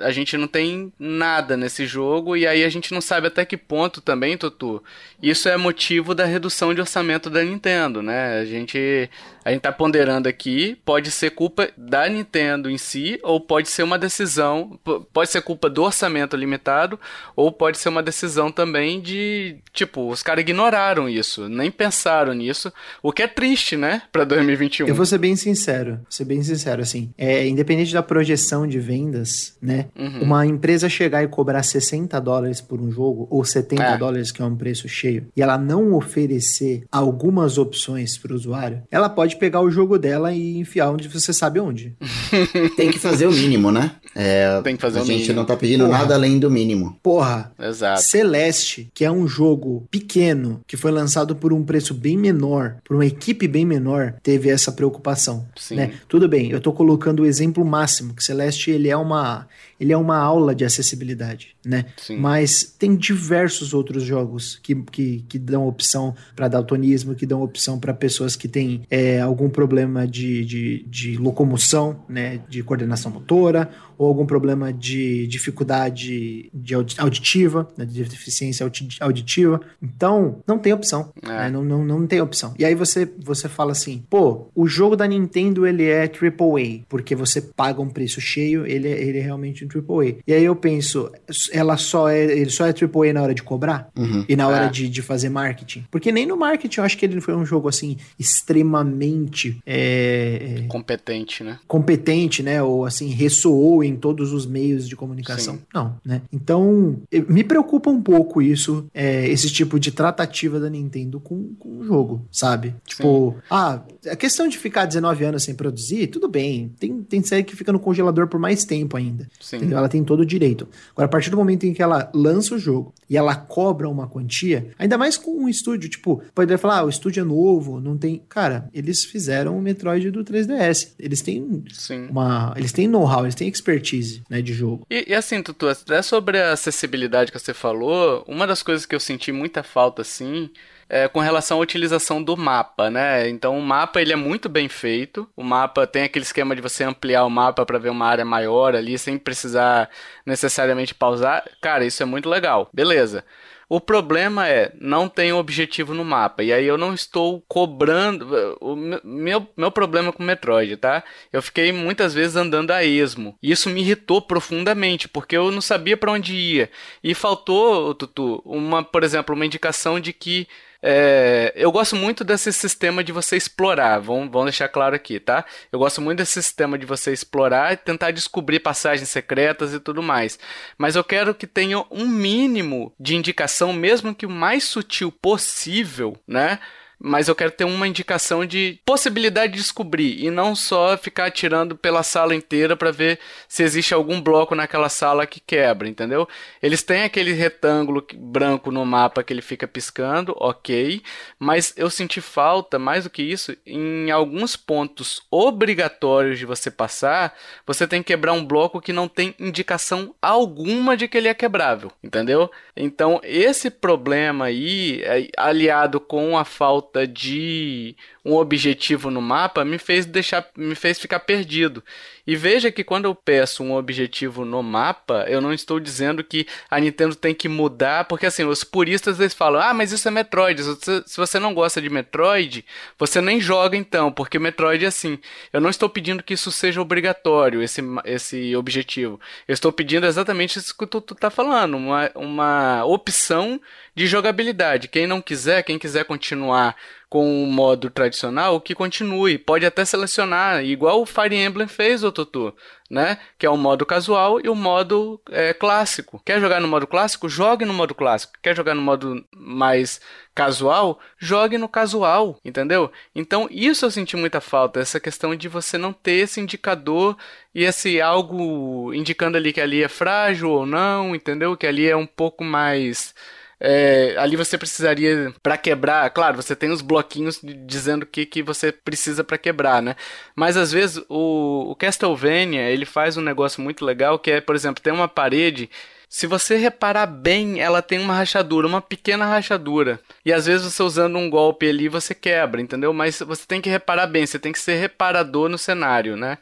a gente não tem nada nesse jogo e aí a gente não sabe até que ponto também, Tutu, isso é motivo da redução de orçamento da Nintendo, né? A gente a gente tá ponderando aqui, pode ser culpa da Nintendo em si, ou pode ser uma decisão, pode ser culpa do orçamento limitado, ou pode ser uma decisão também de, tipo, os caras ignoraram isso, nem pensaram nisso, o que é triste, né, pra 2021. Eu vou ser bem sincero, vou ser bem sincero, assim, é, independente da projeção de vendas, né, uhum. uma empresa chegar e cobrar 60 dólares por um jogo, ou 70 é. dólares, que é um preço cheio, e ela não oferecer algumas opções pro usuário, ela pode pegar o jogo dela e enfiar onde você sabe onde. Tem que fazer o mínimo, né? É, Tem que fazer o mínimo. A gente não tá pedindo Porra. nada além do mínimo. Porra. Exato. Celeste, que é um jogo pequeno, que foi lançado por um preço bem menor, por uma equipe bem menor, teve essa preocupação. Sim. Né? Tudo bem, eu tô colocando o exemplo máximo, que Celeste ele é uma ele é uma aula de acessibilidade, né? Sim. Mas tem diversos outros jogos que, que, que dão opção para daltonismo, que dão opção para pessoas que têm é, algum problema de, de, de locomoção, né? De coordenação motora, ou algum problema de dificuldade de auditiva, né, de deficiência auditiva. Então, não tem opção. É. Né? Não, não, não tem opção. E aí você, você fala assim, pô, o jogo da Nintendo ele é AAA, porque você paga um preço cheio, ele é, ele é realmente um AAA. E aí eu penso, ela só é, ele só é AAA na hora de cobrar? Uhum. E na hora é. de, de fazer marketing? Porque nem no marketing eu acho que ele foi um jogo assim, extremamente... É, competente, né? Competente, né? Ou assim, ressoou em todos os meios de comunicação. Sim. Não, né? Então, me preocupa um pouco isso, é, esse tipo de tratativa da Nintendo com, com o jogo, sabe? Tipo, Sim. ah, a questão de ficar 19 anos sem produzir, tudo bem. Tem, tem série que fica no congelador por mais tempo ainda. Entendeu? Ela tem todo o direito. Agora, a partir do momento em que ela lança o jogo e ela cobra uma quantia, ainda mais com um estúdio, tipo, pode falar, ah, o estúdio é novo, não tem. Cara, eles fizeram o Metroid do 3DS. Eles têm Sim. uma. Eles têm know-how, eles têm expertise expertise né, de jogo. E, e, assim, Tutu, até sobre a acessibilidade que você falou, uma das coisas que eu senti muita falta, assim, é, com relação à utilização do mapa, né? Então o mapa ele é muito bem feito. O mapa tem aquele esquema de você ampliar o mapa para ver uma área maior ali sem precisar necessariamente pausar. Cara, isso é muito legal. Beleza. O problema é, não tem objetivo no mapa. E aí eu não estou cobrando. O meu, meu problema com Metroid, tá? Eu fiquei muitas vezes andando a esmo. E isso me irritou profundamente, porque eu não sabia para onde ia. E faltou, Tutu, uma, por exemplo, uma indicação de que é, eu gosto muito desse sistema de você explorar, vamos, vamos deixar claro aqui, tá? Eu gosto muito desse sistema de você explorar e tentar descobrir passagens secretas e tudo mais. Mas eu quero que tenha um mínimo de indicação, mesmo que o mais sutil possível, né? Mas eu quero ter uma indicação de possibilidade de descobrir e não só ficar atirando pela sala inteira para ver se existe algum bloco naquela sala que quebra, entendeu? Eles têm aquele retângulo branco no mapa que ele fica piscando, ok, mas eu senti falta, mais do que isso, em alguns pontos obrigatórios de você passar, você tem que quebrar um bloco que não tem indicação alguma de que ele é quebrável, entendeu? Então, esse problema aí, é, aliado com a falta falta de um objetivo no mapa me fez deixar me fez ficar perdido. E veja que quando eu peço um objetivo no mapa, eu não estou dizendo que a Nintendo tem que mudar, porque assim, os puristas eles falam: "Ah, mas isso é Metroid. Se você não gosta de Metroid, você nem joga então, porque Metroid é assim". Eu não estou pedindo que isso seja obrigatório, esse esse objetivo. Eu estou pedindo exatamente isso que tu, tu tá falando, uma, uma opção de jogabilidade. Quem não quiser, quem quiser continuar com o modo tradicional, que continue. Pode até selecionar, igual o Fire Emblem fez, o Tutu, né? Que é o modo casual e o modo é, clássico. Quer jogar no modo clássico? Jogue no modo clássico. Quer jogar no modo mais casual? Jogue no casual, entendeu? Então, isso eu senti muita falta, essa questão de você não ter esse indicador e esse algo indicando ali que ali é frágil ou não, entendeu? Que ali é um pouco mais é, ali você precisaria para quebrar, claro, você tem os bloquinhos dizendo o que, que você precisa para quebrar, né? Mas às vezes o, o Castlevania ele faz um negócio muito legal que é, por exemplo, tem uma parede se você reparar bem, ela tem uma rachadura, uma pequena rachadura. E às vezes você usando um golpe ali, você quebra, entendeu? Mas você tem que reparar bem, você tem que ser reparador no cenário, né?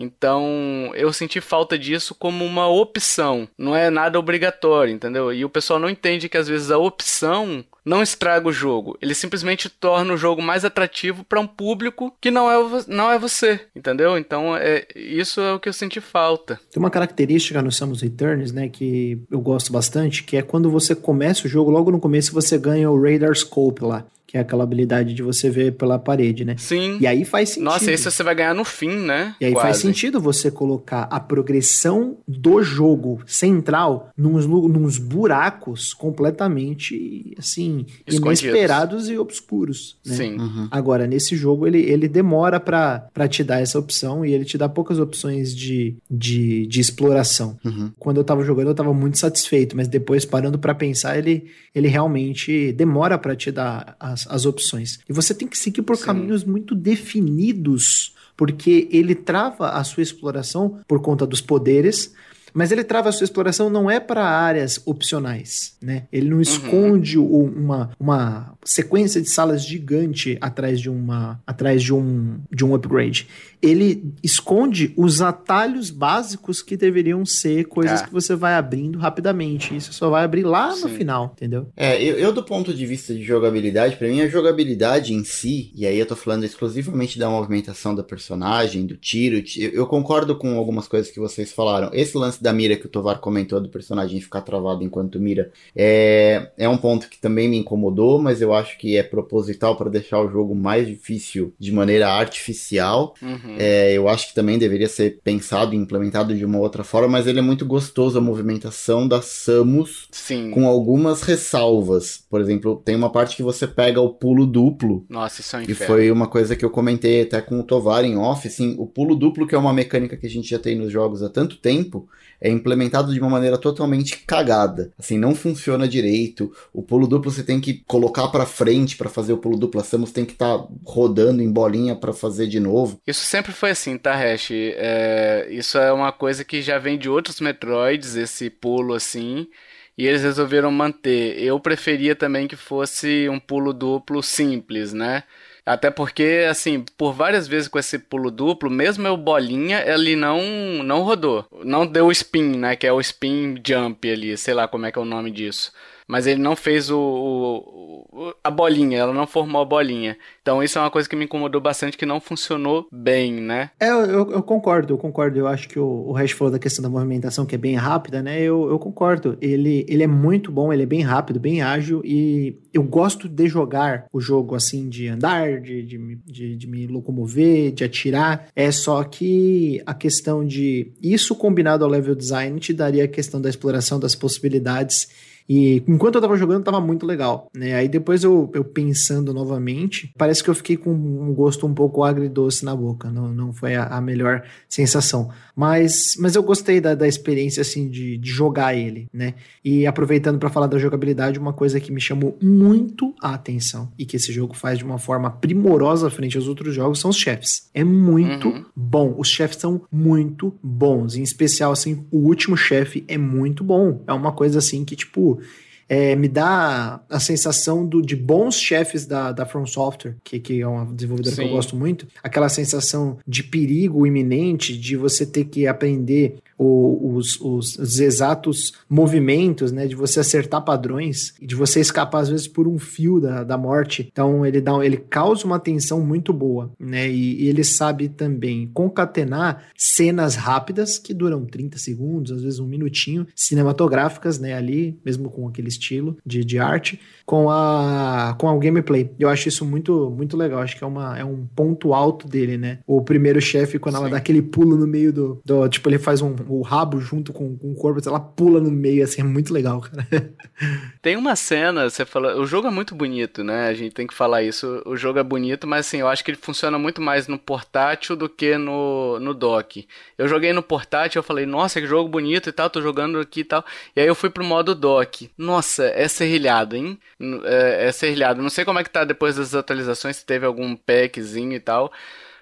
Então, eu senti falta disso como uma opção, não é nada obrigatório, entendeu? E o pessoal não entende que às vezes a opção não estraga o jogo, ele simplesmente torna o jogo mais atrativo para um público que não é, não é você, entendeu? Então, é, isso é o que eu senti falta. Tem uma característica no Samus Returns, né, que eu gosto bastante, que é quando você começa o jogo, logo no começo você ganha o Radar Scope lá que é aquela habilidade de você ver pela parede, né? Sim. E aí faz sentido. Nossa, isso você vai ganhar no fim, né? E aí Quase. faz sentido você colocar a progressão do jogo central nos, nos buracos completamente, assim, Escondidos. inesperados e obscuros. Né? Sim. Uhum. Agora, nesse jogo, ele, ele demora para te dar essa opção e ele te dá poucas opções de, de, de exploração. Uhum. Quando eu tava jogando, eu tava muito satisfeito, mas depois, parando para pensar, ele, ele realmente demora para te dar as as, as opções. E você tem que seguir por Sim. caminhos muito definidos, porque ele trava a sua exploração por conta dos poderes, mas ele trava a sua exploração não é para áreas opcionais, né? Ele não uhum. esconde uhum. uma, uma sequência de salas gigante atrás de uma atrás de um de um upgrade ele esconde os atalhos básicos que deveriam ser coisas é. que você vai abrindo rapidamente. Isso só vai abrir lá Sim. no final, entendeu? É, eu, eu, do ponto de vista de jogabilidade, para mim a jogabilidade em si, e aí eu tô falando exclusivamente da movimentação da personagem, do tiro, eu, eu concordo com algumas coisas que vocês falaram. Esse lance da mira que o Tovar comentou do personagem ficar travado enquanto mira, é, é um ponto que também me incomodou, mas eu acho que é proposital para deixar o jogo mais difícil de maneira artificial. Uhum. Uhum. É, eu acho que também deveria ser pensado e implementado de uma outra forma, mas ele é muito gostoso a movimentação da Samus Sim. com algumas ressalvas. Por exemplo, tem uma parte que você pega o pulo duplo. Nossa, isso é um E foi uma coisa que eu comentei até com o Tovar em off, assim, o pulo duplo, que é uma mecânica que a gente já tem nos jogos há tanto tempo, é implementado de uma maneira totalmente cagada. Assim, não funciona direito. O pulo duplo você tem que colocar para frente para fazer o pulo duplo. A Samus tem que estar tá rodando em bolinha para fazer de novo. Isso sempre foi assim, tá, Hash? É, isso é uma coisa que já vem de outros Metroids, esse pulo assim. E eles resolveram manter. Eu preferia também que fosse um pulo duplo simples, né? Até porque, assim, por várias vezes com esse pulo duplo, mesmo eu bolinha, ele não não rodou. Não deu spin, né? Que é o spin jump ali, sei lá como é que é o nome disso. Mas ele não fez o, o, a bolinha, ela não formou a bolinha. Então isso é uma coisa que me incomodou bastante, que não funcionou bem, né? É, eu, eu concordo, eu concordo. Eu acho que o, o Hash falou da questão da movimentação, que é bem rápida, né? Eu, eu concordo. Ele, ele é muito bom, ele é bem rápido, bem ágil e eu gosto de jogar o jogo assim, de andar, de, de, de, de me locomover, de atirar. É só que a questão de isso combinado ao level design te daria a questão da exploração das possibilidades e enquanto eu tava jogando, tava muito legal, né? Aí depois eu, eu pensando novamente, parece que eu fiquei com um gosto um pouco agridoce na boca. Não, não foi a, a melhor sensação. Mas, mas eu gostei da, da experiência, assim, de, de jogar ele, né? E aproveitando para falar da jogabilidade, uma coisa que me chamou muito a atenção e que esse jogo faz de uma forma primorosa frente aos outros jogos são os chefes. É muito uhum. bom. Os chefes são muito bons. Em especial, assim, o último chefe é muito bom. É uma coisa assim que, tipo, é, me dá a sensação do, de bons chefes da, da From Software, que, que é uma desenvolvedora Sim. que eu gosto muito, aquela sensação de perigo iminente, de você ter que aprender o, os, os, os, exatos movimentos, né? De você acertar padrões, de você escapar às vezes por um fio da, da morte. Então ele dá, ele causa uma tensão muito boa, né? E, e ele sabe também concatenar cenas rápidas que duram 30 segundos, às vezes um minutinho, cinematográficas, né? Ali, mesmo com aquele estilo de, de arte, com a com o gameplay. Eu acho isso muito muito legal. Acho que é, uma, é um ponto alto dele, né? O primeiro chefe, quando Sim. ela dá aquele pulo no meio do, do. Tipo, ele faz um, o rabo junto com, com o corpo, ela pula no meio, assim, é muito legal, cara. Tem uma cena, você falou. O jogo é muito bonito, né? A gente tem que falar isso. O jogo é bonito, mas assim, eu acho que ele funciona muito mais no portátil do que no, no dock. Eu joguei no portátil, eu falei, nossa, que jogo bonito e tal, tô jogando aqui e tal. E aí eu fui pro modo dock. Nossa, é serrilhado, hein? É, é serrilhado. Não sei como é que tá depois das atualizações, se teve algum packzinho e tal.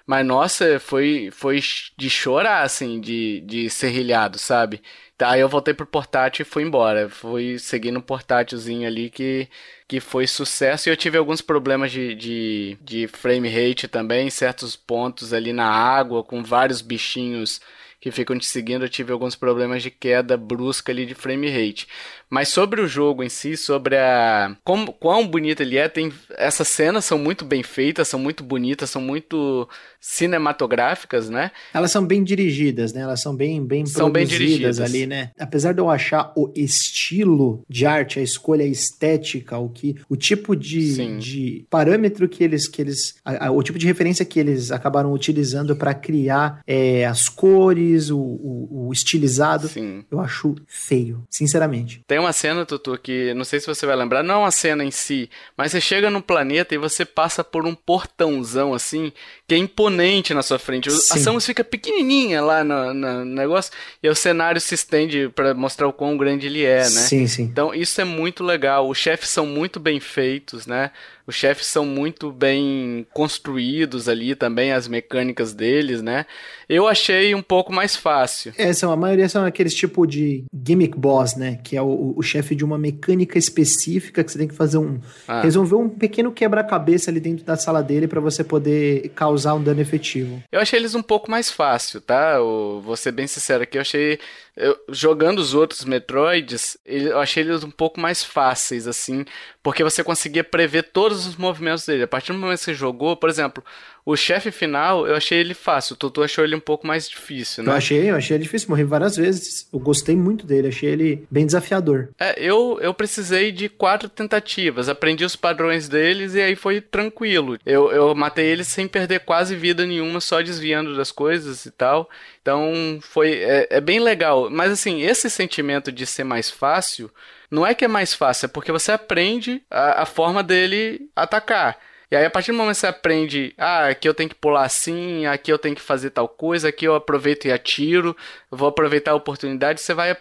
Mas, nossa, foi, foi de chorar, assim, de, de serrilhado, sabe? Aí eu voltei pro portátil e fui embora. Fui seguindo um portátilzinho ali que, que foi sucesso. E eu tive alguns problemas de, de, de frame rate também, em certos pontos ali na água, com vários bichinhos que ficam te seguindo, eu tive alguns problemas de queda brusca ali de frame rate. Mas sobre o jogo em si, sobre a como quão bonito ele é, tem essas cenas são muito bem feitas, são muito bonitas, são muito cinematográficas, né? Elas são bem dirigidas, né? Elas são bem bem são bem dirigidas ali, né? Apesar de eu achar o estilo de arte, a escolha estética, o que o tipo de, de parâmetro que eles que eles a, a, o tipo de referência que eles acabaram utilizando para criar é, as cores, o, o, o estilizado, Sim. eu acho feio, sinceramente. Tem uma cena, Tutu, que não sei se você vai lembrar, não é uma cena em si, mas você chega no planeta e você passa por um portãozão assim, que é imponente na sua frente. Sim. A Samus fica pequenininha lá no, no, negócio e o cenário se estende para mostrar o quão grande ele é, né? Sim, sim. Então isso é muito legal. Os chefes são muito bem feitos, né? Os chefes são muito bem construídos ali também, as mecânicas deles, né? Eu achei um pouco mais fácil. É, são, a maioria são aqueles tipo de gimmick boss, né? Que é o, o chefe de uma mecânica específica que você tem que fazer um. Ah. Resolver um pequeno quebra-cabeça ali dentro da sala dele para você poder causar um dano efetivo. Eu achei eles um pouco mais fácil, tá? Eu vou ser bem sincero aqui, eu achei eu, jogando os outros Metroids, eu achei eles um pouco mais fáceis, assim, porque você conseguia prever todos os movimentos dele. A partir do momento que você jogou, por exemplo, o chefe final, eu achei ele fácil. O Tutu achou ele um pouco mais difícil, né? Eu achei, eu achei ele difícil. Morri várias vezes. Eu gostei muito dele, achei ele bem desafiador. É, eu, eu precisei de quatro tentativas. Aprendi os padrões deles e aí foi tranquilo. Eu, eu matei ele sem perder quase vida nenhuma, só desviando das coisas e tal. Então foi é, é bem legal. Mas assim, esse sentimento de ser mais fácil não é que é mais fácil, é porque você aprende a, a forma dele atacar. E aí, a partir do momento que você aprende, ah, aqui eu tenho que pular assim, aqui eu tenho que fazer tal coisa, aqui eu aproveito e atiro, vou aproveitar a oportunidade, você vai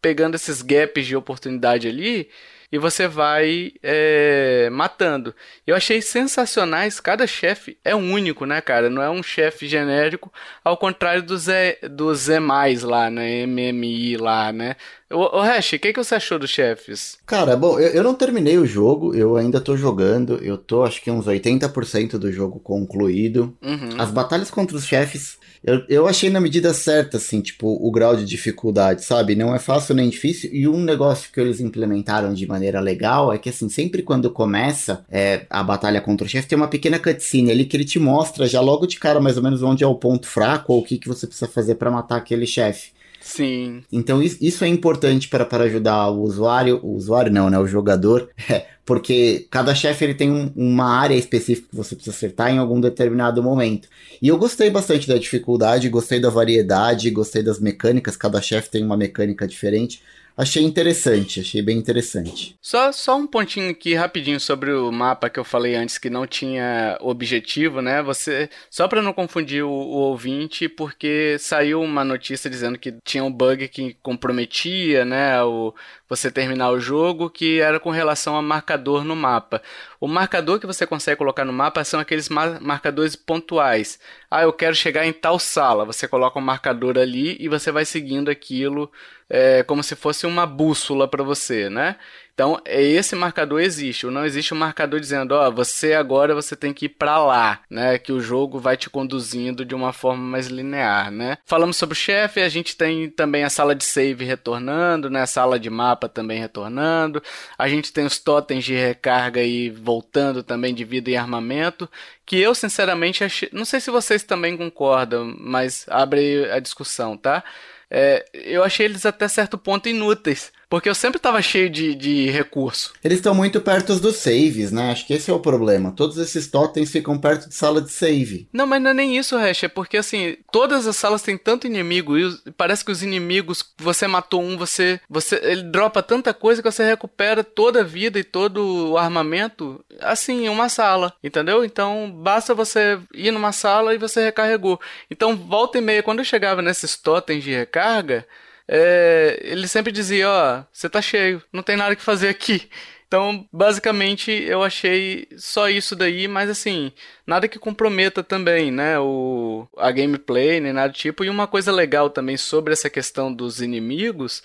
pegando esses gaps de oportunidade ali e você vai é, matando. Eu achei sensacionais, cada chefe é único, né, cara? Não é um chefe genérico, ao contrário do Z, do Z+, lá, né, MMI lá, né? O, o Hash, o que, que você achou dos chefes? Cara, bom, eu, eu não terminei o jogo, eu ainda tô jogando, eu tô acho que uns 80% do jogo concluído. Uhum. As batalhas contra os chefes, eu, eu achei na medida certa, assim, tipo, o grau de dificuldade, sabe? Não é fácil nem difícil. E um negócio que eles implementaram de maneira legal é que, assim, sempre quando começa é, a batalha contra o chefe, tem uma pequena cutscene ali que ele te mostra já logo de cara mais ou menos onde é o ponto fraco ou o que, que você precisa fazer para matar aquele chefe. Sim. Então isso é importante para ajudar o usuário, o usuário não, né, o jogador, é, porque cada chefe ele tem um, uma área específica que você precisa acertar em algum determinado momento. E eu gostei bastante da dificuldade, gostei da variedade, gostei das mecânicas, cada chefe tem uma mecânica diferente achei interessante, achei bem interessante. Só, só um pontinho aqui rapidinho sobre o mapa que eu falei antes que não tinha objetivo, né? Você só para não confundir o, o, ouvinte, porque saiu uma notícia dizendo que tinha um bug que comprometia, né, o você terminar o jogo, que era com relação a marcador no mapa. O marcador que você consegue colocar no mapa são aqueles marcadores pontuais. Ah, eu quero chegar em tal sala. Você coloca um marcador ali e você vai seguindo aquilo é, como se fosse uma bússola para você, né? Então, é esse marcador existe. Não existe um marcador dizendo, ó, oh, você agora você tem que ir para lá, né? Que o jogo vai te conduzindo de uma forma mais linear, né? Falamos sobre o chefe, a gente tem também a sala de save retornando, né? A sala de mapa também retornando. A gente tem os totens de recarga aí voltando também de vida e armamento que eu sinceramente achei, não sei se vocês também concordam, mas abre a discussão, tá? É, eu achei eles até certo ponto inúteis. Porque eu sempre tava cheio de, de recurso. Eles estão muito perto dos saves, né? Acho que esse é o problema. Todos esses totens ficam perto de sala de save. Não, mas não é nem isso, Hash. É porque, assim, todas as salas têm tanto inimigo e parece que os inimigos, você matou um, você, você. Ele dropa tanta coisa que você recupera toda a vida e todo o armamento, assim, em uma sala. Entendeu? Então, basta você ir numa sala e você recarregou. Então, volta e meia, quando eu chegava nesses totens de recarga é, ele sempre dizia, ó, você tá cheio, não tem nada que fazer aqui. Então, basicamente, eu achei só isso daí, mas assim, nada que comprometa também, né, o, a gameplay, nem nada do tipo. E uma coisa legal também sobre essa questão dos inimigos,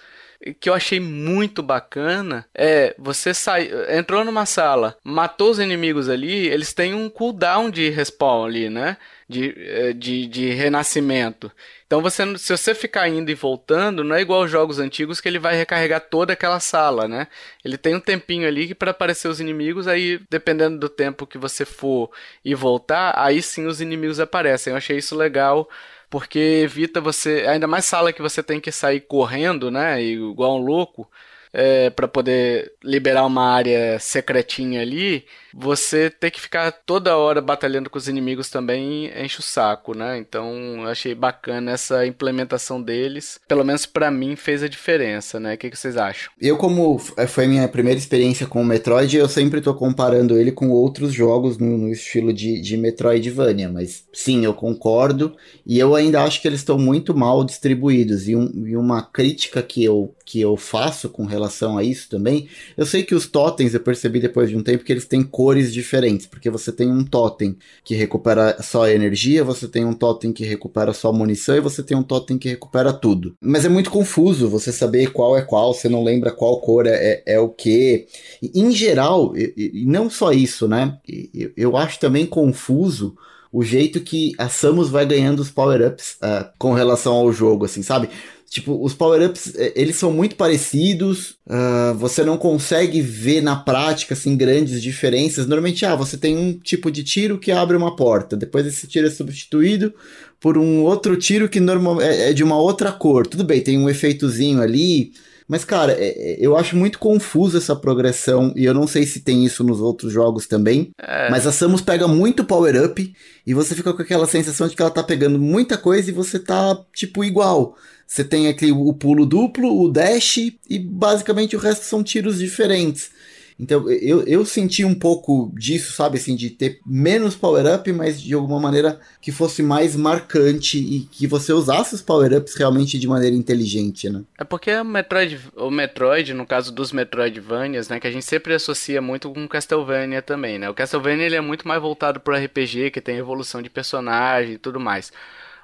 que eu achei muito bacana, é você sai, entrou numa sala, matou os inimigos ali, eles têm um cooldown de respawn ali, né, de, é, de, de renascimento. Então você, se você ficar indo e voltando, não é igual aos jogos antigos que ele vai recarregar toda aquela sala, né? Ele tem um tempinho ali para aparecer os inimigos, aí dependendo do tempo que você for e voltar, aí sim os inimigos aparecem. Eu achei isso legal porque evita você, ainda mais sala que você tem que sair correndo, né? Igual um louco é, para poder liberar uma área secretinha ali, você ter que ficar toda hora batalhando com os inimigos também enche o saco, né? Então achei bacana essa implementação deles. Pelo menos para mim fez a diferença, né? O que, que, vocês acham? Eu, como foi minha primeira experiência com o Metroid, eu sempre tô comparando ele com outros jogos no, no estilo de, de Metroidvania, mas sim, eu concordo. E eu ainda acho que eles estão muito mal distribuídos. E, um, e uma crítica que eu, que eu faço com relação a isso também, eu sei que os totens, eu percebi depois de um tempo que eles têm cores diferentes, porque você tem um totem que recupera só energia, você tem um totem que recupera só munição e você tem um totem que recupera tudo. Mas é muito confuso você saber qual é qual, você não lembra qual cor é, é, é o que. em geral, e, e, não só isso, né? Eu, eu acho também confuso o jeito que a Samus vai ganhando os power-ups uh, com relação ao jogo, assim, sabe? Tipo, os power-ups, é, eles são muito parecidos, uh, você não consegue ver na prática, assim, grandes diferenças. Normalmente, ah, você tem um tipo de tiro que abre uma porta, depois esse tiro é substituído por um outro tiro que normal, é, é de uma outra cor. Tudo bem, tem um efeitozinho ali, mas, cara, é, é, eu acho muito confuso essa progressão, e eu não sei se tem isso nos outros jogos também. É. Mas a Samus pega muito power-up, e você fica com aquela sensação de que ela tá pegando muita coisa e você tá, tipo, igual. Você tem aqui o pulo duplo, o dash e basicamente o resto são tiros diferentes. Então eu, eu senti um pouco disso, sabe, assim, de ter menos power-up, mas de alguma maneira que fosse mais marcante e que você usasse os power-ups realmente de maneira inteligente, né? É porque o Metroid, o Metroid, no caso dos Metroidvanias, né, que a gente sempre associa muito com Castlevania também, né? O Castlevania ele é muito mais voltado pro RPG, que tem evolução de personagem e tudo mais.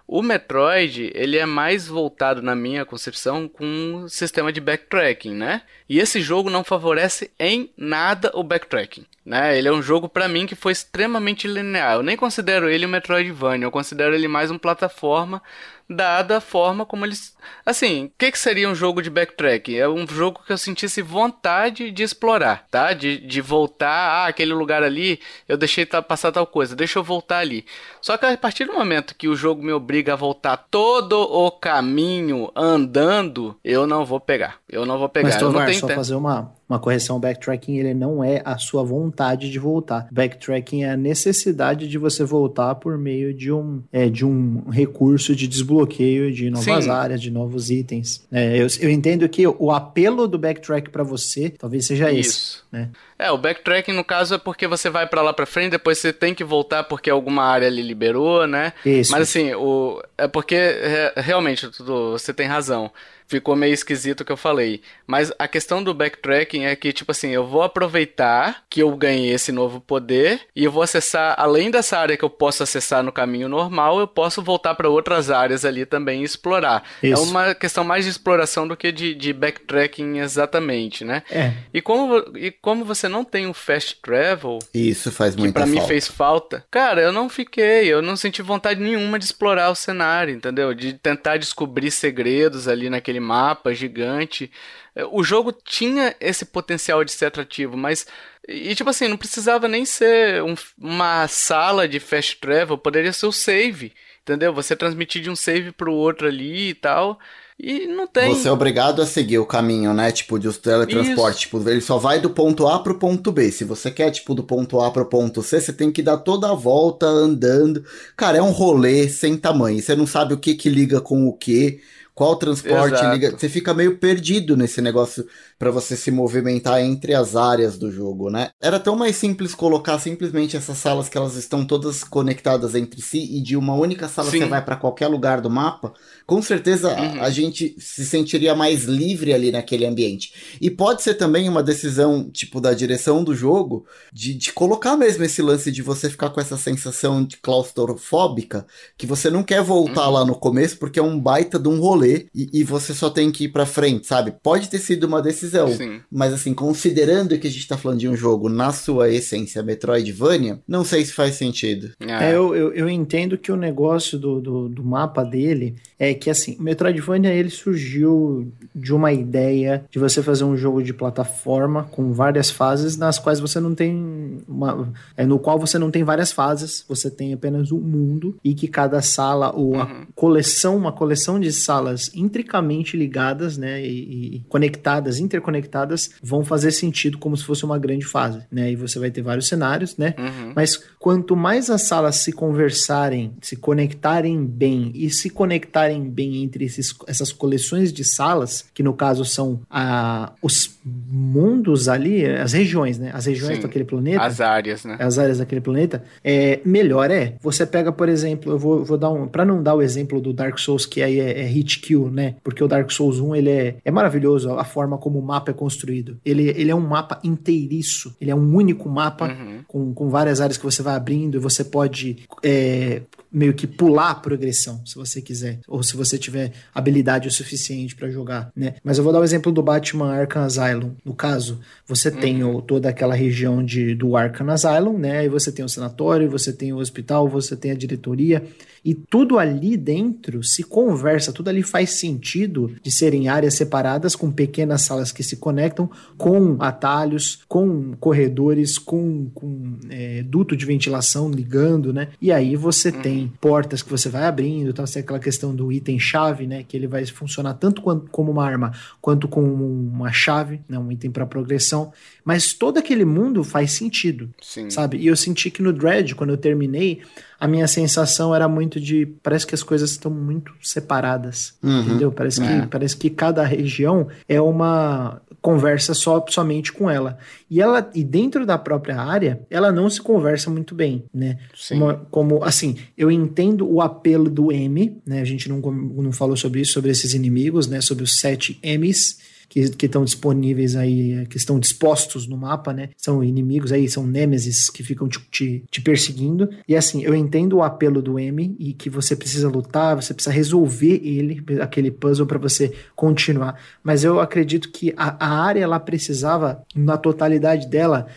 O Metroid, ele é mais voltado, na minha concepção, com um sistema de backtracking, né? E esse jogo não favorece em nada o backtracking. Né? Ele é um jogo para mim que foi extremamente linear. Eu nem considero ele um Metroidvania, eu considero ele mais uma plataforma dada a forma como eles. Assim, o que, que seria um jogo de backtrack? É um jogo que eu sentisse vontade de explorar, tá? De, de voltar, ah, aquele lugar ali, eu deixei passar tal coisa, deixa eu voltar ali. Só que a partir do momento que o jogo me obriga a voltar todo o caminho andando, eu não vou pegar. Eu não vou pegar. Mas, Tovar, eu não só fazer uma, uma correção, backtracking ele não é a sua vontade de voltar. Backtracking é a necessidade de você voltar por meio de um, é, de um recurso de desbloqueio de novas Sim. áreas, de novos itens. É, eu, eu entendo que o apelo do backtrack para você talvez seja Isso. esse. Né? É, o backtracking no caso é porque você vai para lá para frente, depois você tem que voltar porque alguma área ali liberou, né? Isso. Mas assim, o, é porque é, realmente tudo, você tem razão ficou meio esquisito o que eu falei. Mas a questão do backtracking é que, tipo assim, eu vou aproveitar que eu ganhei esse novo poder e eu vou acessar, além dessa área que eu posso acessar no caminho normal, eu posso voltar para outras áreas ali também e explorar. É Isso. É uma questão mais de exploração do que de, de backtracking exatamente, né? É. E como, e como você não tem um fast travel. Isso faz muito falta. Que pra mim fez falta. Cara, eu não fiquei, eu não senti vontade nenhuma de explorar o cenário, entendeu? De tentar descobrir segredos ali naquele aquele mapa gigante. O jogo tinha esse potencial de ser atrativo, mas. E tipo assim, não precisava nem ser um, uma sala de fast travel, poderia ser o save. Entendeu? Você transmitir de um save pro outro ali e tal. E não tem. Você é obrigado a seguir o caminho, né? Tipo, de os teletransportes. Tipo, ele só vai do ponto A pro ponto B. Se você quer, tipo, do ponto A pro ponto C, você tem que dar toda a volta andando. Cara, é um rolê sem tamanho. Você não sabe o que que liga com o que qual transporte Exato. liga. Você fica meio perdido nesse negócio para você se movimentar entre as áreas do jogo, né? Era tão mais simples colocar simplesmente essas salas que elas estão todas conectadas entre si e de uma única sala Sim. você vai para qualquer lugar do mapa. Com certeza uhum. a, gente se sentiria mais livre ali naquele ambiente. E pode ser também uma decisão, tipo, da direção do jogo, de, de colocar mesmo esse lance de você ficar com essa sensação de claustrofóbica, que você não quer voltar uhum. lá no começo porque é um baita de um rolê rolê e, e, você só tem que ir pra frente, sabe? Pode ter sido uma decisão, Sim. mas assim, considerando que a gente tá falando de um jogo na sua essência Metroidvania, não sei se faz sentido. É, eu, eu, eu, entendo que o negócio do, do, do, mapa dele é que assim, o Metroidvania ele surgiu de uma ideia de você fazer um jogo de plataforma com várias fases nas quais você não tem uma, é, no qual você não tem várias fases, você tem apenas um mundo e que cada sala ou uhum. a coleção, uma coleção de salas intricamente ligadas, né, e, e, conectadas, interconectadas, vão fazer sentido como se fosse uma grande fase, né? E você vai ter vários cenários, né? Uhum. Mas quanto mais as salas se conversarem, se conectarem bem e se conectarem bem entre esses, essas coleções de salas, que no caso são a, os mundos ali, as regiões, né? As regiões Sim, daquele planeta. As áreas, né? As áreas daquele planeta. É, melhor é. Você pega, por exemplo, eu vou, vou dar um. Para não dar o exemplo do Dark Souls, que aí é, é hit kill, né? Porque o Dark Souls 1 ele é, é maravilhoso a forma como o mapa é construído. Ele, ele é um mapa inteiriço. Ele é um único mapa uhum. com, com várias áreas que você vai abrindo e você pode é, meio que pular a progressão, se você quiser, ou se você tiver habilidade o suficiente para jogar, né? Mas eu vou dar o exemplo do Batman Arkham Asylum. No caso, você uhum. tem o, toda aquela região de, do Arkham Asylum, né? E você tem o sanatório, você tem o hospital, você tem a diretoria, e tudo ali dentro se conversa, tudo ali faz sentido de serem áreas separadas com pequenas salas que se conectam, com atalhos, com corredores, com, com é, duto de ventilação ligando, né? E aí você uhum. tem portas que você vai abrindo, então tem aquela questão do item-chave, né? Que ele vai funcionar tanto como uma arma quanto como uma chave, né? Um item para progressão. Mas todo aquele mundo faz sentido, Sim. sabe? E eu senti que no Dread, quando eu terminei, a minha sensação era muito de. Parece que as coisas estão muito separadas. Uhum. Entendeu? Parece, é. que, parece que cada região é uma conversa só somente com ela. E ela e dentro da própria área, ela não se conversa muito bem, né? Como, como, assim, eu entendo o apelo do M, né? A gente não, não falou sobre isso, sobre esses inimigos, né? Sobre os sete M's que que estão disponíveis aí, que estão dispostos no mapa, né? São inimigos aí, são nêmesis que ficam te, te, te perseguindo. E assim, eu entendo o apelo do M e que você precisa lutar, você precisa resolver ele, aquele puzzle para você continuar. Mas eu acredito que a, a área ela precisava, na totalidade dela,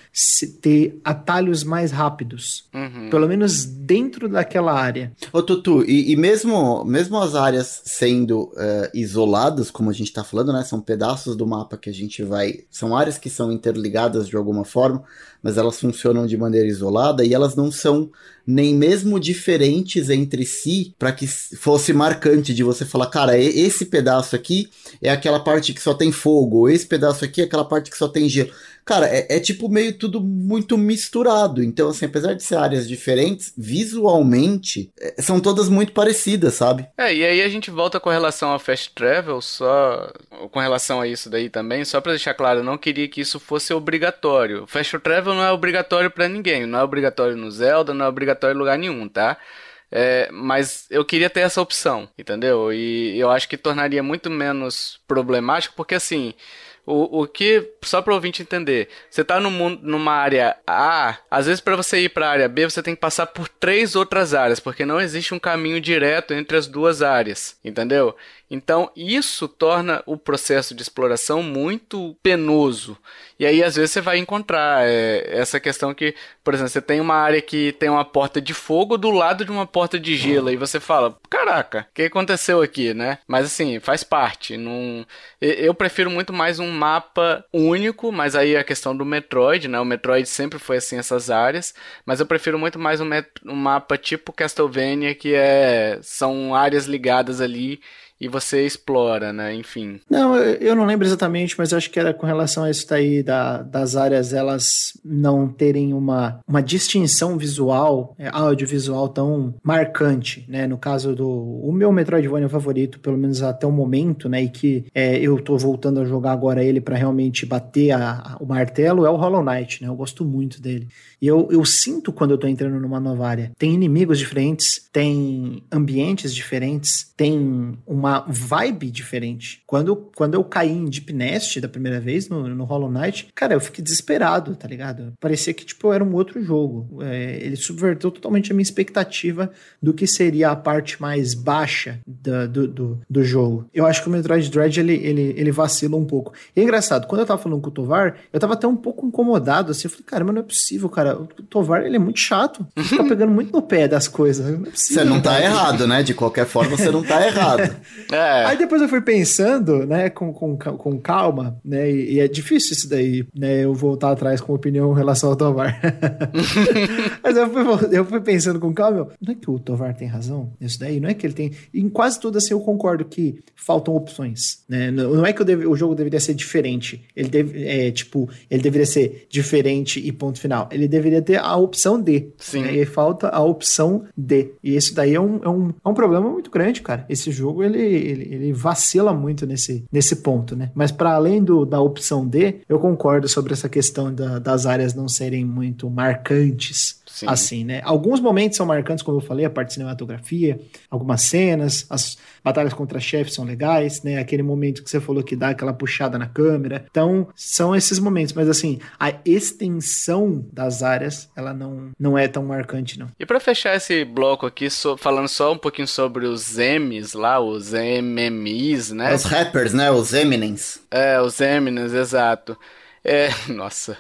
ter atalhos mais rápidos. Uhum. Pelo menos dentro daquela área. Ô, Tutu, e, e mesmo, mesmo as áreas sendo uh, isoladas, como a gente está falando, né? São pedaços do mapa que a gente vai. São áreas que são interligadas de alguma forma, mas elas funcionam de maneira isolada e elas não são nem mesmo diferentes entre si para que fosse marcante de você falar, cara, esse pedaço aqui é aquela parte que só tem fogo, esse pedaço aqui é aquela parte que só tem gelo. Cara, é, é, tipo meio tudo muito misturado. Então, assim, apesar de ser áreas diferentes, visualmente é, são todas muito parecidas, sabe? É, e aí a gente volta com relação ao Fast Travel, só com relação a isso daí também, só para deixar claro, eu não queria que isso fosse obrigatório. Fast Travel não é obrigatório para ninguém, não é obrigatório no Zelda, não é obrigatório em lugar nenhum, tá? É, mas eu queria ter essa opção, entendeu? E eu acho que tornaria muito menos problemático, porque assim, o, o que, só para o ouvinte entender, você tá no mundo, numa área A, às vezes para você ir para a área B, você tem que passar por três outras áreas, porque não existe um caminho direto entre as duas áreas, entendeu? Então, isso torna o processo de exploração muito penoso. E aí, às vezes, você vai encontrar é, essa questão que, por exemplo, você tem uma área que tem uma porta de fogo do lado de uma porta de gelo, e você fala: caraca, o que aconteceu aqui, né? Mas, assim, faz parte. Não... Eu prefiro muito mais um mapa único, mas aí a questão do Metroid, né? O Metroid sempre foi assim, essas áreas, mas eu prefiro muito mais um, um mapa tipo Castlevania, que é... são áreas ligadas ali e você explora, né? Enfim. Não, eu não lembro exatamente, mas acho que era com relação a isso daí da, das áreas elas não terem uma, uma distinção visual, é, audiovisual tão marcante, né? No caso do o meu Metroidvania favorito, pelo menos até o momento, né? E que é, eu tô voltando a jogar agora ele para realmente bater a, a, o martelo é o Hollow Knight, né? Eu gosto muito dele. E eu, eu sinto quando eu tô entrando numa nova área. Tem inimigos diferentes, tem ambientes diferentes, tem uma vibe diferente. Quando, quando eu caí em Deep Nest da primeira vez no, no Hollow Knight, cara, eu fiquei desesperado, tá ligado? Parecia que, tipo, era um outro jogo. É, ele subverteu totalmente a minha expectativa do que seria a parte mais baixa do, do, do, do jogo. Eu acho que o Metroid Dread, ele, ele, ele vacila um pouco. E é engraçado, quando eu tava falando com o Tovar, eu tava até um pouco incomodado, assim, eu falei, cara, mas não é possível, cara cara, o Tovar, ele é muito chato. Ele fica pegando muito no pé das coisas. Não é possível, você não tá cara. errado, né? De qualquer forma, você não tá errado. É. Aí depois eu fui pensando, né, com, com, com calma, né, e, e, é difícil isso daí, né, eu voltar atrás com opinião em relação ao Tovar. Mas eu fui, eu fui pensando com calma, não é que o Tovar tem razão nisso daí? Não é que ele tem... Em quase tudo assim eu concordo que faltam opções, né? Não é que deve, o jogo deveria ser diferente. Ele deve, é, tipo, ele deveria ser diferente e ponto final. Ele deve deveria ter a opção D. Sim. Né? E falta a opção D. E isso daí é um, é um, é um problema muito grande, cara. Esse jogo, ele, ele, ele vacila muito nesse, nesse ponto, né? Mas para além do, da opção D, eu concordo sobre essa questão da, das áreas não serem muito marcantes. Sim. assim, né? Alguns momentos são marcantes, como eu falei, a parte de cinematografia, algumas cenas, as batalhas contra chefes são legais, né? Aquele momento que você falou que dá aquela puxada na câmera. Então, são esses momentos, mas assim, a extensão das áreas, ela não, não é tão marcante, não. E para fechar esse bloco aqui, so, falando só um pouquinho sobre os M's lá, os MMIs, né? Os rappers, né? Os Eminence. É, os Eminence, exato. É, nossa.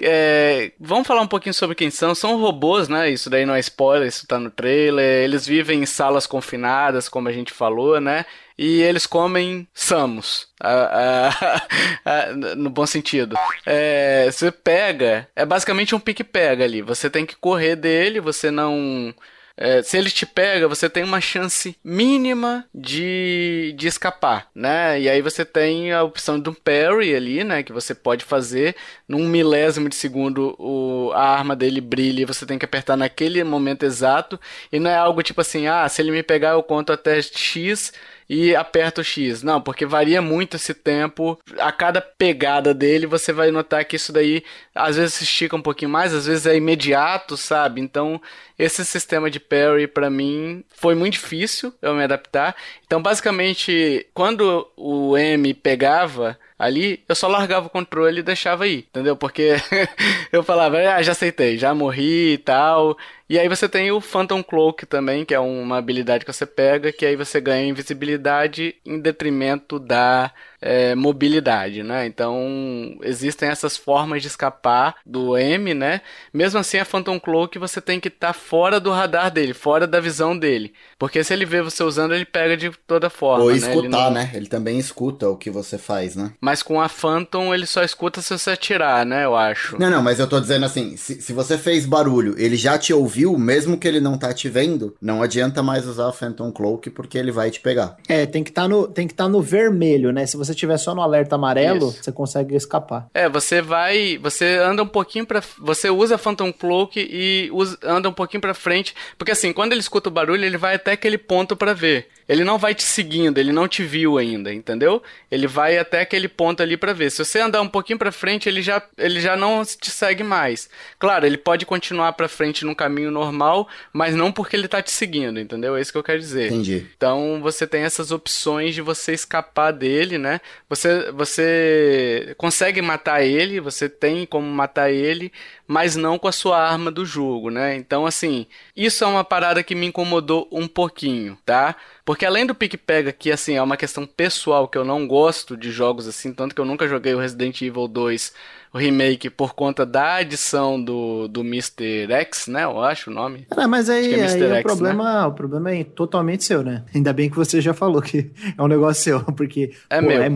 É, vamos falar um pouquinho sobre quem são. São robôs, né? Isso daí não é spoiler, isso tá no trailer. Eles vivem em salas confinadas, como a gente falou, né? E eles comem Samus. no bom sentido. É, você pega. É basicamente um pique-pega ali. Você tem que correr dele, você não é, se ele te pega, você tem uma chance mínima de, de escapar, né? E aí você tem a opção de um parry ali, né? Que você pode fazer num milésimo de segundo o, a arma dele brilha e você tem que apertar naquele momento exato. E não é algo tipo assim, ah, se ele me pegar eu conto até X e aperta o X. Não, porque varia muito esse tempo. A cada pegada dele, você vai notar que isso daí às vezes se estica um pouquinho mais, às vezes é imediato, sabe? Então, esse sistema de parry para mim foi muito difícil eu me adaptar. Então, basicamente, quando o M pegava ali, eu só largava o controle e deixava aí, entendeu? Porque eu falava, ah, já aceitei, já morri e tal. E aí você tem o Phantom Cloak também, que é uma habilidade que você pega, que aí você ganha invisibilidade em detrimento da é, mobilidade, né? Então existem essas formas de escapar do M, né? Mesmo assim, a Phantom Cloak você tem que estar tá fora do radar dele, fora da visão dele, porque se ele vê você usando, ele pega de toda forma. Ou né? escutar, ele não... né? Ele também escuta o que você faz, né? Mas com a Phantom ele só escuta se você atirar, né? Eu acho. Não, não, mas eu tô dizendo assim, se, se você fez barulho, ele já te ouviu, mesmo que ele não tá te vendo, não adianta mais usar a Phantom Cloak porque ele vai te pegar. É, tem que tá no, tem que estar tá no vermelho, né? Se você tiver só no alerta amarelo, Isso. você consegue escapar. É, você vai, você anda um pouquinho para, você usa a Phantom Cloak e usa, anda um pouquinho para frente, porque assim, quando ele escuta o barulho, ele vai até aquele ponto para ver. Ele não vai te seguindo, ele não te viu ainda, entendeu? Ele vai até aquele ponto ali para ver. Se você andar um pouquinho para frente, ele já, ele já não te segue mais. Claro, ele pode continuar para frente no caminho normal, mas não porque ele tá te seguindo, entendeu? É isso que eu quero dizer. Entendi. Então você tem essas opções de você escapar dele, né? Você, você consegue matar ele, você tem como matar ele, mas não com a sua arma do jogo, né? Então, assim, isso é uma parada que me incomodou um pouquinho, tá? Porque além do pique-pega, que assim é uma questão pessoal que eu não gosto de jogos assim, tanto que eu nunca joguei o Resident Evil 2 o remake por conta da adição do, do Mr. X, né? Eu acho o nome. É, mas aí, é, aí X, o, problema, né? o problema é totalmente seu, né? Ainda bem que você já falou que é um negócio seu, porque é pô, meu. É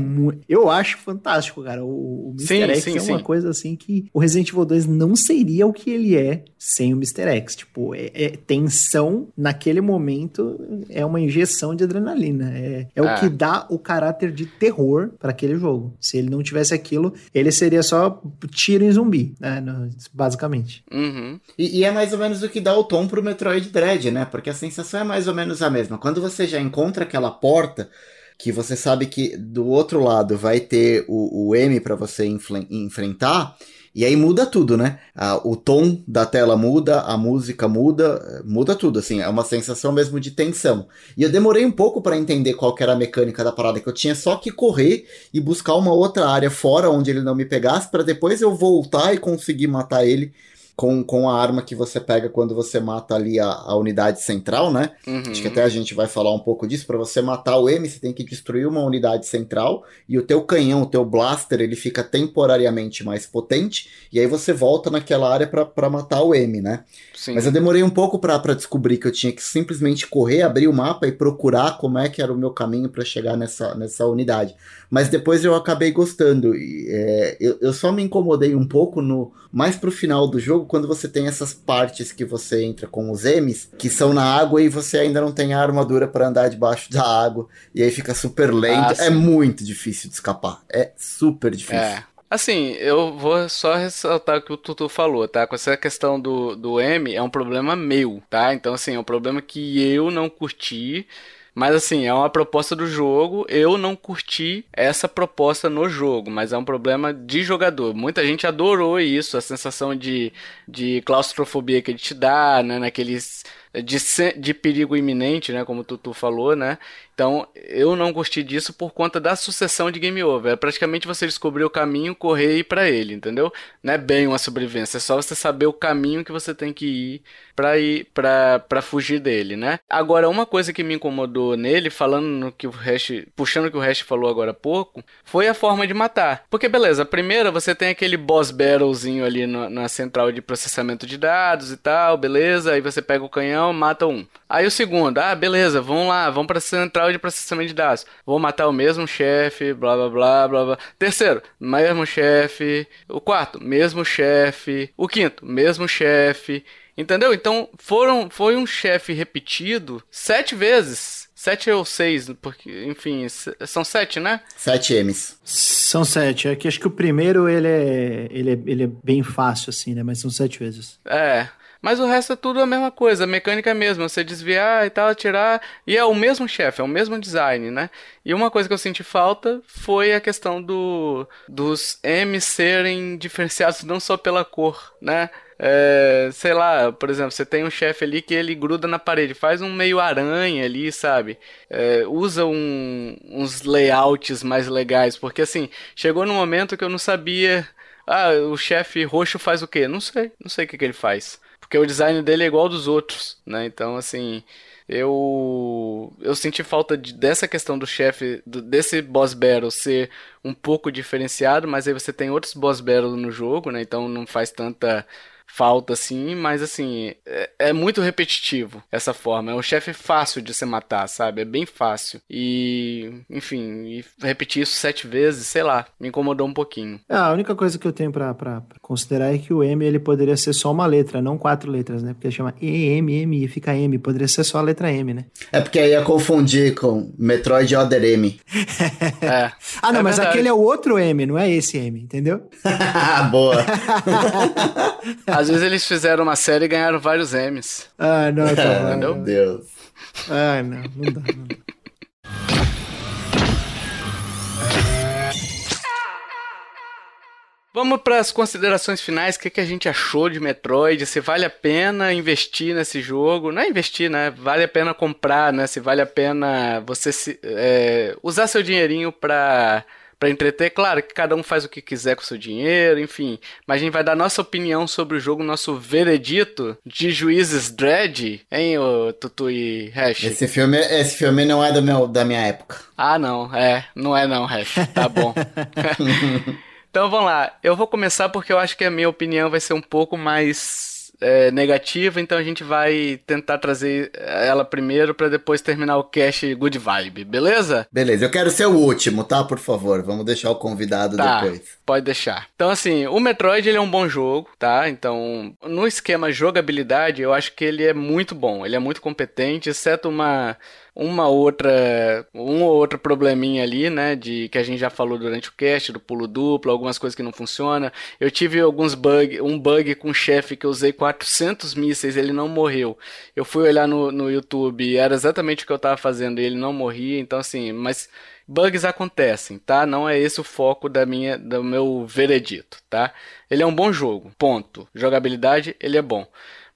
eu acho fantástico, cara. O, o Mr. Sim, X sim, é uma sim. coisa assim que o Resident Evil 2 não seria o que ele é sem o Mr. X. Tipo, é, é tensão naquele momento é uma injeção de adrenalina. É, é, o é. que dá o caráter de terror para aquele jogo. Se ele não tivesse aquilo, ele seria só tiro em zumbi, né? Basicamente. Uhum. E, e, é mais ou menos o que dá o tom pro Metroid Dread, né? Porque a sensação é mais ou menos a mesma. Quando você já encontra aquela porta que você sabe que do outro lado vai ter o, o M para você enfrentar e aí muda tudo, né? O tom da tela muda, a música muda, muda tudo, assim, é uma sensação mesmo de tensão. E eu demorei um pouco para entender qual era a mecânica da parada, que eu tinha só que correr e buscar uma outra área fora onde ele não me pegasse, para depois eu voltar e conseguir matar ele com, com a arma que você pega quando você mata ali a, a unidade central, né? Uhum. Acho que até a gente vai falar um pouco disso. Para você matar o M, você tem que destruir uma unidade central e o teu canhão, o teu blaster, ele fica temporariamente mais potente e aí você volta naquela área para matar o M, né? Sim. Mas eu demorei um pouco para descobrir que eu tinha que simplesmente correr, abrir o mapa e procurar como é que era o meu caminho para chegar nessa, nessa unidade. Mas depois eu acabei gostando. E, é, eu, eu só me incomodei um pouco no mais pro final do jogo, quando você tem essas partes que você entra com os M's, que são na água e você ainda não tem a armadura para andar debaixo da água. E aí fica super lento. Ah, é muito difícil de escapar. É super difícil. É. Assim, eu vou só ressaltar o que o Tutu falou, tá? Com essa questão do, do M, é um problema meu, tá? Então, assim, é um problema que eu não curti. Mas assim, é uma proposta do jogo. Eu não curti essa proposta no jogo, mas é um problema de jogador. Muita gente adorou isso, a sensação de, de claustrofobia que ele te dá, né? Naqueles de, de perigo iminente, né? Como o Tutu falou, né? Então, eu não gostei disso por conta da sucessão de game over. É praticamente você descobrir o caminho, correr e ir pra ele, entendeu? Não é bem uma sobrevivência, é só você saber o caminho que você tem que ir pra ir pra, pra fugir dele, né? Agora, uma coisa que me incomodou nele, falando no que o Hash, puxando o que o Hash falou agora há pouco, foi a forma de matar. Porque, beleza, a primeira você tem aquele boss battlezinho ali no, na central de processamento de dados e tal, beleza? Aí você pega o canhão, mata um. Aí o segundo, ah, beleza, vamos lá, vamos pra central de processamento de dados. Vou matar o mesmo chefe, blá blá blá blá blá. Terceiro, mesmo chefe. O quarto, mesmo chefe. O quinto, mesmo chefe. Entendeu? Então foram, foi um chefe repetido sete vezes. Sete ou seis, porque, enfim, são sete, né? Sete M's. São sete. É que acho que o primeiro ele é, ele é, ele é bem fácil, assim, né? Mas são sete vezes. É. Mas o resto é tudo a mesma coisa, a mecânica é mesma, você desviar e tal, atirar, e é o mesmo chefe, é o mesmo design, né? E uma coisa que eu senti falta foi a questão do dos M serem diferenciados não só pela cor, né? É, sei lá, por exemplo, você tem um chefe ali que ele gruda na parede, faz um meio aranha ali, sabe? É, usa um, uns layouts mais legais, porque assim, chegou no momento que eu não sabia. Ah, o chefe roxo faz o quê? Não sei, não sei o que, que ele faz. Porque o design dele é igual ao dos outros, né? Então, assim, eu eu senti falta de, dessa questão do chefe, desse boss battle ser um pouco diferenciado, mas aí você tem outros boss battle no jogo, né? Então não faz tanta falta, assim, mas assim, é, é, muito repetitivo essa forma. É um chefe fácil de se matar, sabe? É bem fácil. E, enfim, e repetir isso sete vezes, sei lá, me incomodou um pouquinho. É, a única coisa que eu tenho pra, pra, pra, considerar é que o M ele poderia ser só uma letra, não quatro letras, né? Porque chama E, M, M e fica M. Poderia ser só a letra M, né? É porque aí ia confundir com Metroid Other M. é. Ah, não, é mas verdade. aquele é o outro M, não é esse M, entendeu? Boa. Às vezes eles fizeram uma série e ganharam vários M's. Ah, não, tá Meu Deus. Ah, não, não dá, não dá. Vamos para as considerações finais. O que, que a gente achou de Metroid? Se vale a pena investir nesse jogo? Não é investir, né? Vale a pena comprar, né? Se vale a pena você se, é, usar seu dinheirinho para para entreter. Claro que cada um faz o que quiser com o seu dinheiro, enfim. Mas a gente vai dar nossa opinião sobre o jogo, nosso veredito de juízes dread, hein, o Tutu e Hash? Esse filme, esse filme não é do meu, da minha época. Ah, não, é, não é não, Hash. Tá bom. então vamos lá. Eu vou começar porque eu acho que a minha opinião vai ser um pouco mais é, negativa, então a gente vai tentar trazer ela primeiro para depois terminar o cast Good Vibe, beleza? Beleza, eu quero ser o último, tá? Por favor, vamos deixar o convidado tá, depois. Pode deixar. Então, assim, o Metroid ele é um bom jogo, tá? Então, no esquema jogabilidade, eu acho que ele é muito bom, ele é muito competente, exceto uma uma outra um ou outro probleminha ali, né, de que a gente já falou durante o cast do pulo duplo, algumas coisas que não funcionam. Eu tive alguns bug, um bug com um chefe que eu usei 400 mísseis, ele não morreu. Eu fui olhar no, no YouTube, era exatamente o que eu tava fazendo, e ele não morria, então assim, mas bugs acontecem, tá? Não é esse o foco da minha do meu veredito, tá? Ele é um bom jogo, ponto. Jogabilidade, ele é bom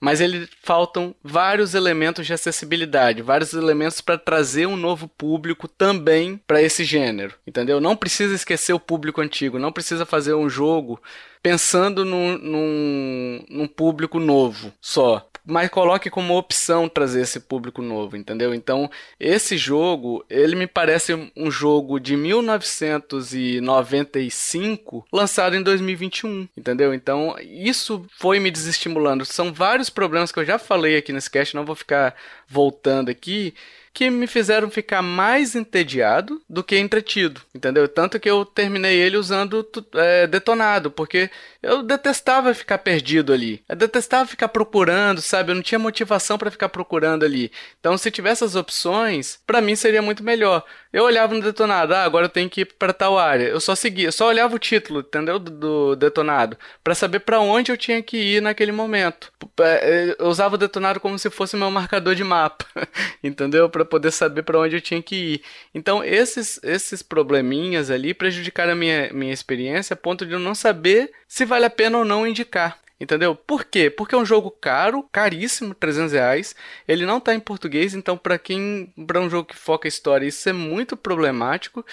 mas ele faltam vários elementos de acessibilidade, vários elementos para trazer um novo público também para esse gênero, entendeu? Não precisa esquecer o público antigo, não precisa fazer um jogo pensando num, num, num público novo só mas coloque como opção trazer esse público novo, entendeu? Então, esse jogo, ele me parece um jogo de 1995 lançado em 2021, entendeu? Então, isso foi me desestimulando. São vários problemas que eu já falei aqui nesse cast, não vou ficar voltando aqui, que me fizeram ficar mais entediado do que entretido, entendeu? Tanto que eu terminei ele usando é, detonado, porque eu detestava ficar perdido ali. Eu detestava ficar procurando, sabe? Eu não tinha motivação para ficar procurando ali. Então, se tivesse as opções, para mim seria muito melhor. Eu olhava no detonado, ah, agora eu tenho que ir para tal área. Eu só seguia, só olhava o título, entendeu? Do, do detonado, para saber para onde eu tinha que ir naquele momento. É, eu usava o detonado como se fosse meu marcador de mapa, entendeu? Para poder saber para onde eu tinha que ir. Então, esses esses probleminhas ali prejudicaram a minha minha experiência a ponto de eu não saber se vale a pena ou não indicar. Entendeu? Por quê? Porque é um jogo caro, caríssimo, 300 reais. Ele não está em português, então para quem para um jogo que foca história isso é muito problemático.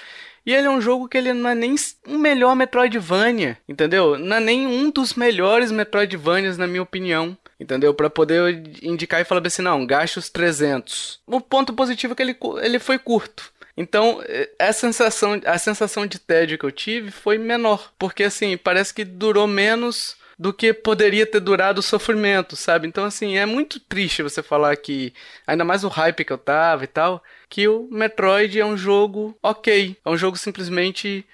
E ele é um jogo que ele não é nem um melhor Metroidvania, entendeu? Não é nem um dos melhores Metroidvanias na minha opinião entendeu? Para poder indicar e falar assim, não, gaste os 300. O ponto positivo é que ele, ele foi curto. Então, a sensação, a sensação de tédio que eu tive foi menor, porque assim, parece que durou menos do que poderia ter durado o sofrimento, sabe? Então, assim, é muito triste você falar que, ainda mais o hype que eu tava e tal, que o Metroid é um jogo ok, é um jogo simplesmente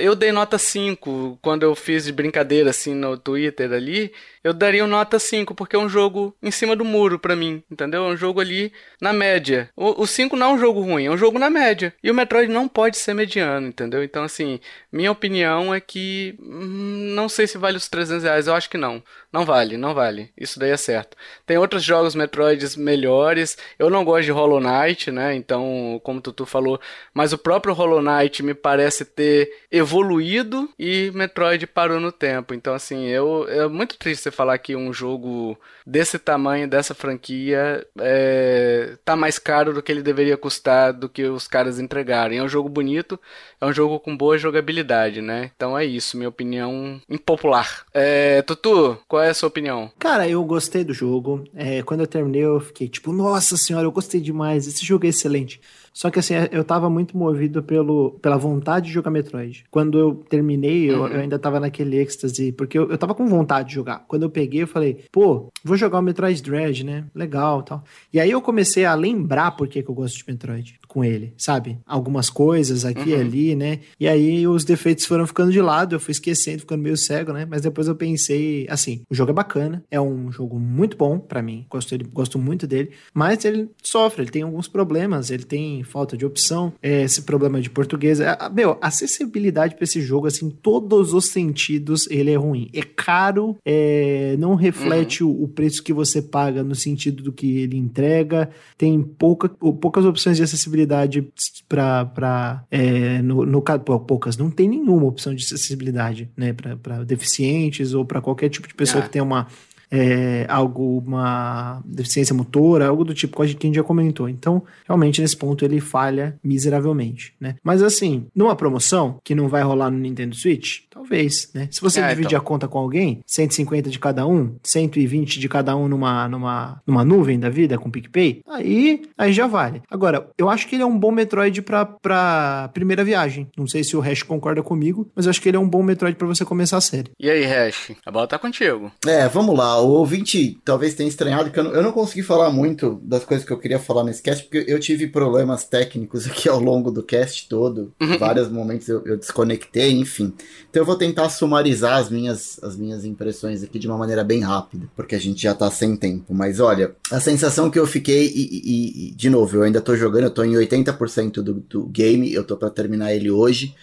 eu dei nota 5 quando eu fiz de brincadeira assim no Twitter ali. Eu daria nota 5, porque é um jogo em cima do muro para mim, entendeu? É um jogo ali na média. O 5 não é um jogo ruim, é um jogo na média. E o Metroid não pode ser mediano, entendeu? Então, assim, minha opinião é que hum, não sei se vale os 300 reais, eu acho que não. Não vale, não vale. Isso daí é certo. Tem outros jogos Metroids melhores. Eu não gosto de Hollow Knight, né? Então, como tu, tu falou, mas o próprio Hollow Knight me parece ter evoluído e Metroid parou no tempo. Então, assim, eu é muito triste você falar que um jogo desse tamanho, dessa franquia, é, tá mais caro do que ele deveria custar do que os caras entregarem. É um jogo bonito, é um jogo com boa jogabilidade, né? Então é isso, minha opinião impopular. É, Tutu, qual é a sua opinião? Cara, eu gostei do jogo. É, quando eu terminei, eu fiquei tipo, nossa senhora, eu gostei demais. Esse jogo é excelente. Só que assim, eu tava muito movido pelo, pela vontade de jogar Metroid. Quando eu terminei, eu, uhum. eu ainda tava naquele êxtase, porque eu, eu tava com vontade de jogar. Quando eu peguei, eu falei, pô, vou jogar o Metroid Dread, né? Legal tal. E aí eu comecei a lembrar por que, que eu gosto de Metroid com ele, sabe? Algumas coisas aqui e uhum. ali, né? E aí os defeitos foram ficando de lado, eu fui esquecendo, ficando meio cego, né? Mas depois eu pensei, assim, o jogo é bacana, é um jogo muito bom para mim, gosto, ele, gosto muito dele, mas ele sofre, ele tem alguns problemas, ele tem falta de opção, é, esse problema de português. É, meu, acessibilidade para esse jogo, assim, todos os sentidos, ele é ruim. É caro, é, não reflete uhum. o, preço que você paga no sentido do que ele entrega, tem pouca, poucas opções de acessibilidade para é, no, no poucas não tem nenhuma opção de acessibilidade né para deficientes ou para qualquer tipo de pessoa ah. que tenha uma é, alguma deficiência motora, algo do tipo que a gente já comentou. Então, realmente, nesse ponto, ele falha miseravelmente, né? Mas assim, numa promoção que não vai rolar no Nintendo Switch, talvez, né? Se você é, dividir então. a conta com alguém, 150 de cada um, 120 de cada um numa, numa, numa nuvem da vida com PicPay, aí, aí já vale. Agora, eu acho que ele é um bom Metroid pra, pra primeira viagem. Não sei se o Hash concorda comigo, mas eu acho que ele é um bom Metroid para você começar a série. E aí, Hash? A bola tá contigo. É, vamos lá o ouvinte talvez tenha estranhado que eu não, eu não, consegui falar muito das coisas que eu queria falar nesse cast, porque eu tive problemas técnicos aqui ao longo do cast todo. Uhum. Vários momentos eu, eu, desconectei, enfim. Então eu vou tentar sumarizar as minhas, as minhas impressões aqui de uma maneira bem rápida, porque a gente já tá sem tempo. Mas olha, a sensação que eu fiquei, e, e, e de novo, eu ainda tô jogando, eu tô em 80% do, do game, eu tô para terminar ele hoje.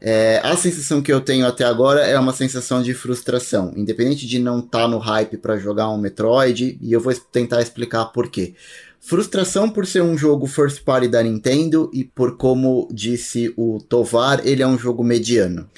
É, a sensação que eu tenho até agora é uma sensação de frustração, independente de não estar tá no hype para jogar um Metroid, e eu vou tentar explicar por quê. Frustração por ser um jogo first party da Nintendo e por como disse o Tovar, ele é um jogo mediano.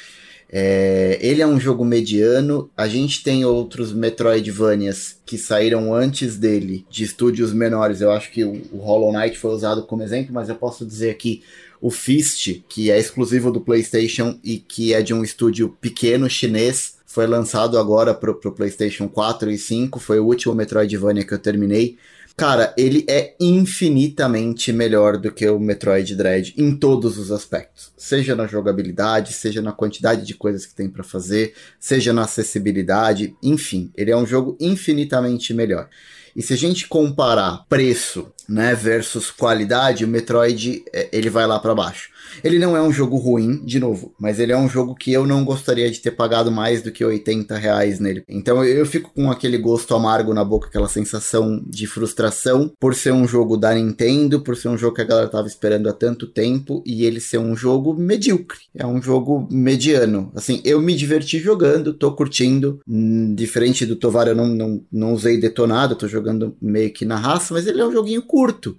É, ele é um jogo mediano. A gente tem outros Metroidvanias que saíram antes dele, de estúdios menores. Eu acho que o, Hollow Knight foi usado como exemplo, mas eu posso dizer aqui o Fist, que é exclusivo do PlayStation e que é de um estúdio pequeno chinês, foi lançado agora pro, pro PlayStation 4 e 5. Foi o último Metroidvania que eu terminei. Cara, ele é infinitamente melhor do que o Metroid Dread em todos os aspectos. Seja na jogabilidade, seja na quantidade de coisas que tem para fazer, seja na acessibilidade, enfim, ele é um jogo infinitamente melhor. E se a gente comparar preço, né, versus qualidade, o Metroid é, ele vai lá para baixo. Ele não é um jogo ruim, de novo, mas ele é um jogo que eu não gostaria de ter pagado mais do que 80 reais nele. Então eu fico com aquele gosto amargo na boca, aquela sensação de frustração por ser um jogo da Nintendo, por ser um jogo que a galera tava esperando há tanto tempo e ele ser um jogo medíocre. É um jogo mediano. Assim, eu me diverti jogando, tô curtindo. Hum, diferente do Tovar, eu não, não, não usei detonado, tô jogando meio que na raça, mas ele é um joguinho curto.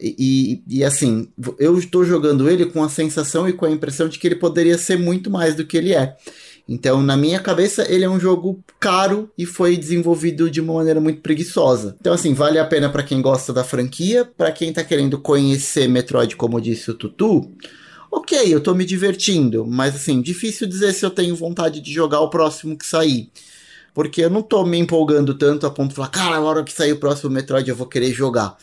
E, e, assim, eu estou jogando ele com a sensação e com a impressão de que ele poderia ser muito mais do que ele é. Então, na minha cabeça, ele é um jogo caro e foi desenvolvido de uma maneira muito preguiçosa. Então, assim, vale a pena para quem gosta da franquia, para quem tá querendo conhecer Metroid, como disse o Tutu. Ok, eu tô me divertindo, mas assim, difícil dizer se eu tenho vontade de jogar o próximo que sair. Porque eu não tô me empolgando tanto a ponto de falar, cara, a hora que sair o próximo Metroid eu vou querer jogar.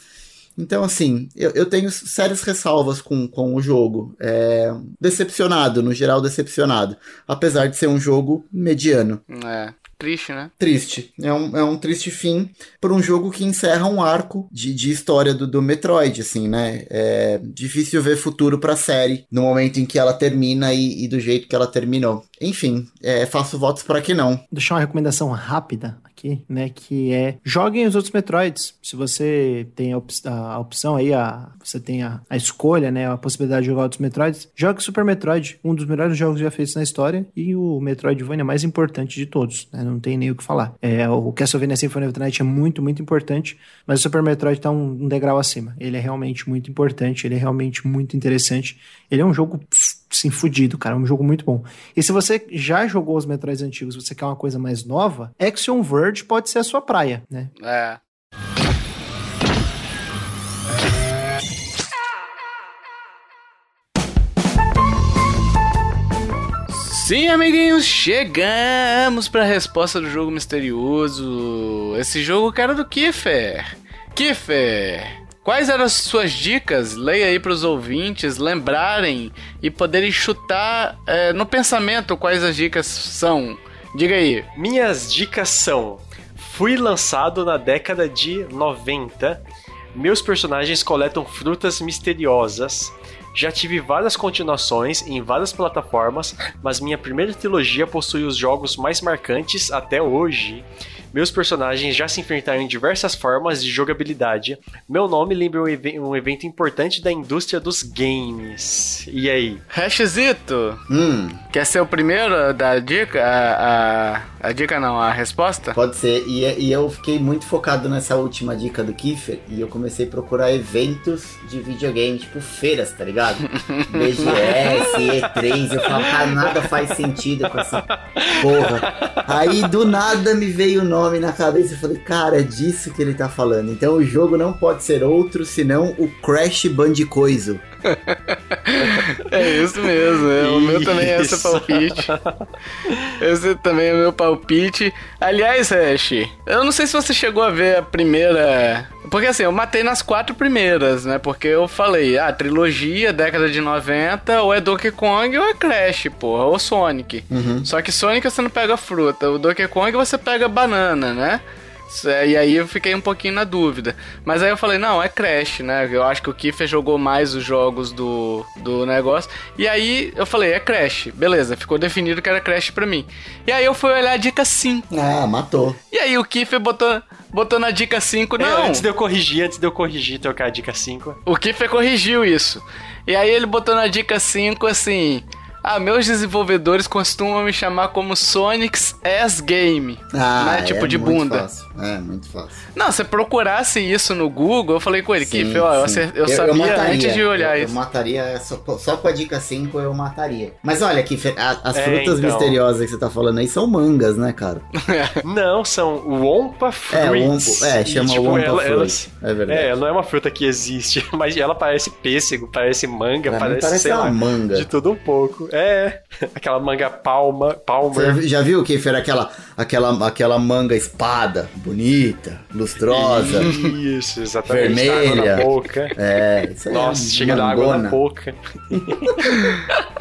Então, assim, eu, eu tenho sérias ressalvas com, com o jogo. É, decepcionado, no geral, decepcionado. Apesar de ser um jogo mediano. É. Triste, né? Triste. É um, é um triste fim para um jogo que encerra um arco de, de história do, do Metroid, assim, né? É difícil ver futuro pra série no momento em que ela termina e, e do jeito que ela terminou. Enfim, é, faço votos para que não. Deixar uma recomendação rápida aqui, né? Que é joguem os outros Metroids. Se você tem a, op a opção aí, a, você tem a, a, escolha, né? A possibilidade de jogar outros Metroids, jogue Super Metroid, um dos melhores jogos já feitos na história e o Metroidvania mais importante de todos, né? Não tem nem o que falar. É, o Castlevania Symphony of the Night é muito, muito importante, mas o Super Metroid tá um, um degrau acima. Ele é realmente muito importante, ele é realmente muito interessante. Ele é um jogo sim, fudido, cara. É um jogo muito bom. E se você já jogou os Metroids antigos, você quer uma coisa mais nova, Action Verge pode ser a sua praia, né? É. Sim, amiguinhos, chegamos para a resposta do jogo misterioso. Esse jogo que era do Kiffer. Kiffer, quais eram as suas dicas? Leia aí para os ouvintes lembrarem e poderem chutar é, no pensamento quais as dicas são. Diga aí. Minhas dicas são: fui lançado na década de 90. Meus personagens coletam frutas misteriosas. Já tive várias continuações em várias plataformas, mas minha primeira trilogia possui os jogos mais marcantes até hoje. Meus personagens já se enfrentaram em diversas formas de jogabilidade. Meu nome lembra um, ev um evento importante da indústria dos games. E aí? Hashzito, Hum, quer ser o primeiro da dica? A, a, a dica não, a resposta? pode ser. E, e eu fiquei muito focado nessa última dica do Kiefer e eu comecei a procurar eventos de videogame, tipo feiras, tá ligado? BGS, E3. Eu falava, cara, nada faz sentido com essa porra. Aí do nada me veio o nome na cabeça e falei, cara, é disso que ele tá falando. Então o jogo não pode ser outro senão o Crash Bandicoiso. É isso mesmo, é, o meu também é esse palpite. Esse também é o meu palpite. Aliás, Hash, eu não sei se você chegou a ver a primeira. Porque assim, eu matei nas quatro primeiras, né? Porque eu falei, ah, trilogia, década de 90, ou é Donkey Kong ou é Crash, porra, ou Sonic. Só que Sonic você não pega fruta, o Donkey Kong você pega banana, né? É, E aí eu fiquei um pouquinho na dúvida. Mas aí eu falei, não, é Crash, né? Eu acho que o Kiefer jogou mais os jogos do, do negócio. E aí eu falei, é Crash. Beleza, ficou definido que era Crash pra mim. E aí eu fui olhar a dica 5. Ah, matou. E aí o Kiefer botou, botou na dica 5, É, não. antes de eu corrigir, antes de eu corrigir, trocar a dica 5. O Kiefer corrigiu isso. E aí ele botou na dica 5 assim... Ah, meus desenvolvedores costumam me chamar como Sonic's S-Game. Ah, né? Tipo é de muito bunda. Fácil. É, muito fácil. Não, se procurasse isso no Google, eu falei com ele, Sim, Kiff, ó, eu, acer- eu sabia mataria, antes de olhar eu, isso. Eu mataria, só, só com a dica 5 eu mataria. Mas olha, que as É, frutas então. misteriosas que você tá falando aí são mangas, né, cara? Não, são Wompa É, Fruits. é E, chama tipo, Wompa ela- Fruit. elas- É verdade. É, não é uma fruta que existe, mas ela parece pêssego, parece manga, Pra parece, parece sei uma lá, manga. de tudo um pouco. É, aquela manga palma, palmer. Você já viu, Kiffer, aquela, aquela, aquela manga espada, bonita, lustrosa? Isso, exatamente. Vermelha. Água na boca. é, isso aí Nossa, é chega da água na boca.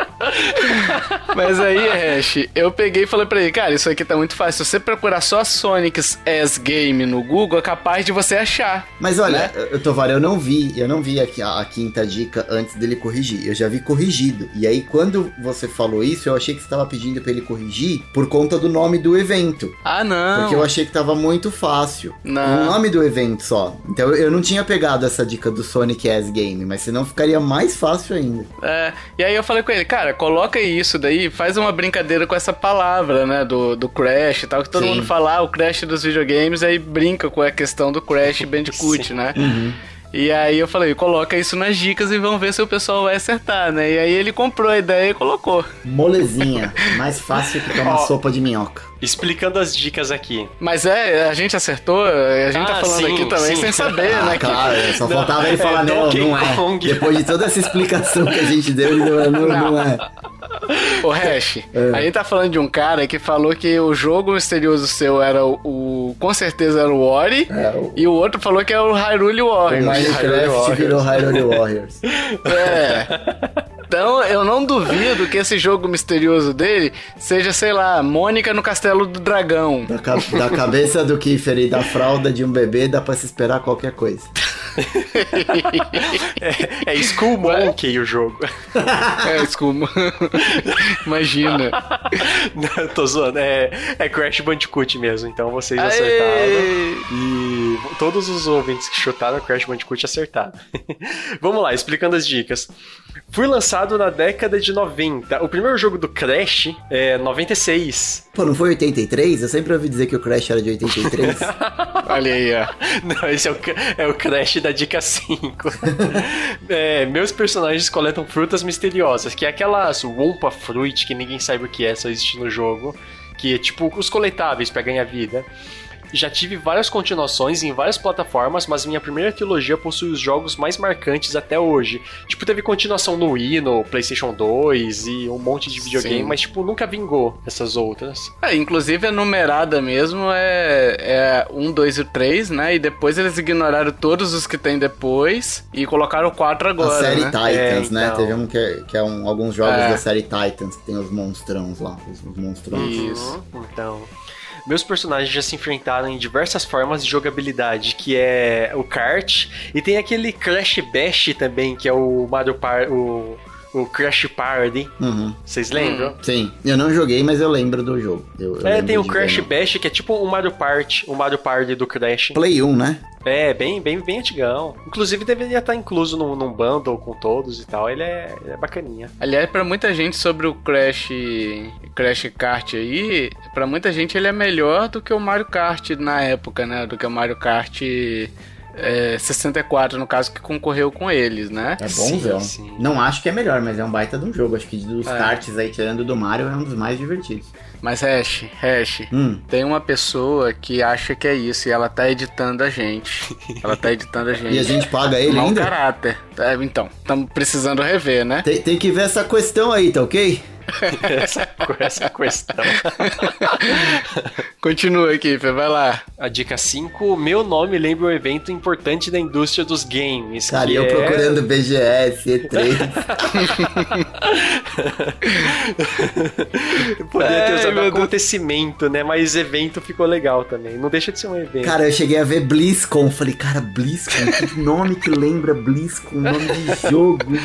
Mas aí, Hash, eu peguei e falei pra ele, cara, isso aqui tá muito fácil. Se você procurar só Sonic's S-Game no Google, é capaz de você achar. Mas olha, Né? eu Tovar, eu não vi, eu não vi aqui a, a quinta dica antes dele corrigir. Eu já vi corrigido. E aí, quando você falou isso, eu achei que você estava pedindo pra ele corrigir por conta do nome do evento. Ah, não. Porque eu achei que tava muito fácil. Não. O nome do evento só. Então eu não tinha pegado essa dica do Sonic S Game, mas senão ficaria mais fácil ainda. É, e aí eu falei com ele, cara, coloca isso daí, faz uma brincadeira com essa palavra, né, do, do Crash e tal, que todo Sim. mundo fala, ah, o Crash dos videogames, aí brinca com a questão do Crash Bandicoot, Sim. né? E aí eu falei, coloca isso nas dicas e vamos ver se o pessoal vai acertar, né? E aí ele comprou a ideia e colocou. Molezinha. mais fácil que tomar Ó. sopa de minhoca. Explicando as dicas aqui. Mas é, a gente acertou, a gente tá Ah, falando sim, aqui também sim. sem saber, Ah, né? claro, só Não, faltava ele é falar, não, Donkey não é. Depois de toda essa explicação que a gente deu, ele deu, não, não é. Ô, Hash, É. a gente tá falando de um cara que falou que o jogo misterioso seu era o. o- com certeza era o Ori, É, o- e o outro falou que era o Hyrule O Warriors. Minecraft Warriors. virou Hyrule Warriors. É. Então eu não duvido que esse jogo misterioso dele seja, sei lá, Mônica no Castelo do Dragão. Da, ca- da cabeça do Kiefer e da fralda de um bebê dá pra se esperar qualquer coisa. É, é School Monkey o jogo. É, desculpa. Imagina. Não, tô zoando. É, é Crash Bandicoot mesmo, então vocês Aê! acertaram. E todos os ouvintes que chutaram Crash Bandicoot acertaram. Vamos lá, explicando as dicas. Foi lançado na década de 90. O primeiro jogo do Crash é 96. Pô, não foi 83? Eu sempre ouvi dizer que o Crash era de 83. Olha aí, ó. Não, esse é o, é o Crash da dica 5. é, meus personagens coletam frutas misteriosas, que é aquelas Wumpa Fruit que ninguém sabe o que é, só existe no jogo. Que é tipo os coletáveis para ganhar vida. Já tive várias continuações em várias plataformas, mas minha primeira trilogia possui os jogos mais marcantes até hoje. Tipo, teve continuação no Wii, no PlayStation 2 e um monte de videogame, Sim. mas tipo, nunca vingou essas outras. É, inclusive a numerada mesmo é, é 1, 2 e 3, né? E depois eles ignoraram todos os que tem depois e colocaram o 4 A agora, série né? Titans, É, né? então. Teve um que, é- que é um, alguns jogos É. da série Titans, que tem os monstrões lá, os, os monstrões. Isso. Uhum, Então, meus personagens já se enfrentaram em diversas formas de jogabilidade, que é o kart e tem aquele Crash Bash também, que é o Mario Par o, o Crash Party. Uhum. Vocês lembram? Sim, eu não joguei, mas eu lembro do jogo. Eu- eu É, tem o Crash ver, Bash, que é tipo o Mario Party, o Mario Party do Crash. Play 1, né? É, bem, bem, bem antigão. Inclusive deveria estar incluso num, num bundle com todos e tal. Ele é, ele é bacaninha. Aliás, pra muita gente sobre o Crash Crash Kart aí, pra muita gente ele é melhor do que o Mario Kart na época, né? Do que o Mario Kart é, 64, no caso, que concorreu com eles, né? É bom, Sim. Não acho que é melhor, mas é um baita de um jogo. Acho que dos É. karts aí, tirando do Mario, é um dos mais divertidos. Mas Hash, Hash, Hum. tem uma pessoa que acha que é isso e ela tá editando a gente. Ela tá editando a gente. E a gente paga ele Mau ainda? caráter. É, então, estamos precisando rever, né? Tem, tem que ver essa questão aí, tá ok? Essa, essa questão. Continua aqui, vai lá. A dica 5, meu nome lembra um evento importante da indústria dos games. Cara, eu é... procurando BGS, E3. Poderia ter usado acontecimento, né? Mas evento ficou legal também. Não deixa de ser um evento. Cara, eu cheguei a ver BlizzCon. Falei, cara, BlizzCon, que nome que lembra BlizzCon, nome de jogo, meu.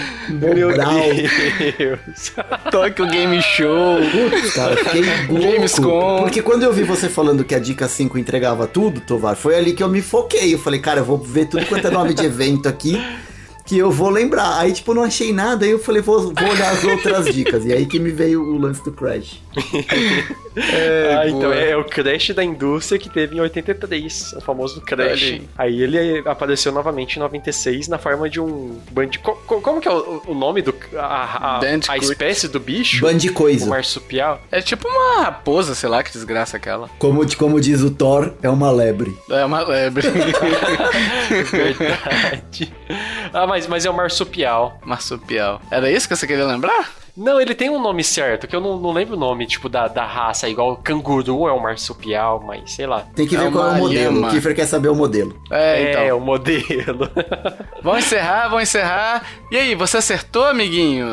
Deus. Tokyo Game Show. Putz, cara, fiquei louco. Gamescom. Porque quando eu vi você falando que a dica 5 entregava tudo, Tovar, foi ali que eu me foquei. Eu falei, cara, eu vou ver tudo quanto é nome de evento aqui. Que eu vou lembrar. Aí, tipo, não achei nada. Aí eu falei, vou, vou olhar as outras dicas. E aí que me veio o lance do Crash. ah, então é, é o Crash da indústria que teve em 83, o famoso Crash. aí. Ele apareceu novamente em 96 na forma de um bandicoot. Como que é o, o nome do. A, a, a espécie do bicho? O Bandicoiso. marsupial? É tipo uma raposa, sei lá, que desgraça aquela. Como, como diz o Thor, é uma lebre. É uma lebre. Verdade. ah, mas, mas é o marsupial. Marsupial. Era isso que você queria lembrar? Não, ele tem um nome certo, que eu não, não lembro o nome, tipo, da, da raça. Igual canguru é um marsupial, mas sei lá. Tem que É ver qual é o modelo. O Kiefer quer saber o modelo. É, então. É, o modelo. Vamos encerrar, vamos encerrar. E aí, você acertou, amiguinho?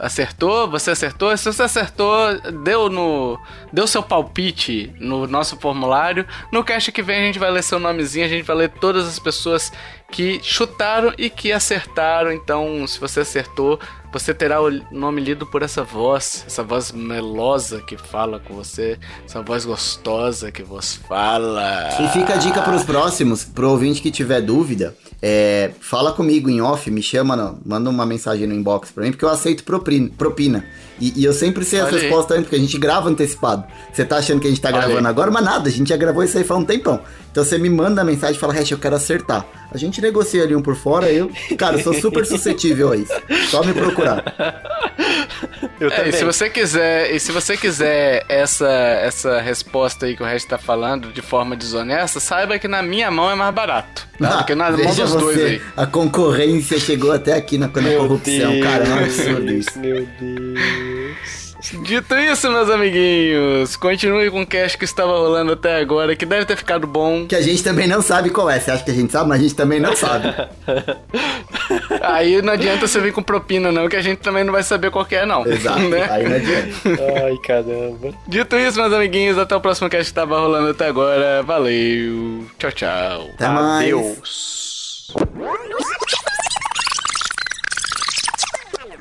Acertou? Você acertou? Se você acertou, deu no. Deu seu palpite no nosso formulário. No cast que vem a gente vai ler seu nomezinho, a gente vai ler todas as pessoas que chutaram e que acertaram. Então, se você acertou, você terá o nome lido por essa voz, essa voz melosa que fala com você, essa voz gostosa que vos fala. E fica a dica pros próximos, pro ouvinte que tiver dúvida, é, fala comigo em off, me chama, manda uma mensagem no inbox pra mim, porque eu aceito propina. E, e eu sempre sei aí. respostas antes, porque a gente grava antecipado. Você tá achando que a gente tá Olha gravando aí. agora, mas nada, a gente já gravou isso aí faz um tempão. Então você me manda a mensagem e fala, Hash, eu quero acertar. A gente negocia ali um por fora, eu, cara, eu sou super suscetível a isso. Só me procurar. Eu É, também. e se você quiser, e se você quiser essa essa resposta aí que o resto tá falando de forma desonesta, saiba que na minha mão é mais barato, tá? Do que na mão veja dos dois você, aí. a concorrência chegou até aqui na, na corrupção. Cara, é um Deus, absurdo isso. Meu Deus. Dito isso, meus amiguinhos, continue com o cast que estava rolando até agora, que deve ter ficado bom. Que a gente também não sabe qual é. Você acha que a gente sabe, mas a gente também não sabe. Aí não adianta você vir com propina não, que a gente também não vai saber qual que é não. Exato. né? Aí não adianta. Ai, caramba. Dito isso, meus amiguinhos, até o próximo cast que estava rolando até agora. Valeu. Tchau, tchau. Até mais.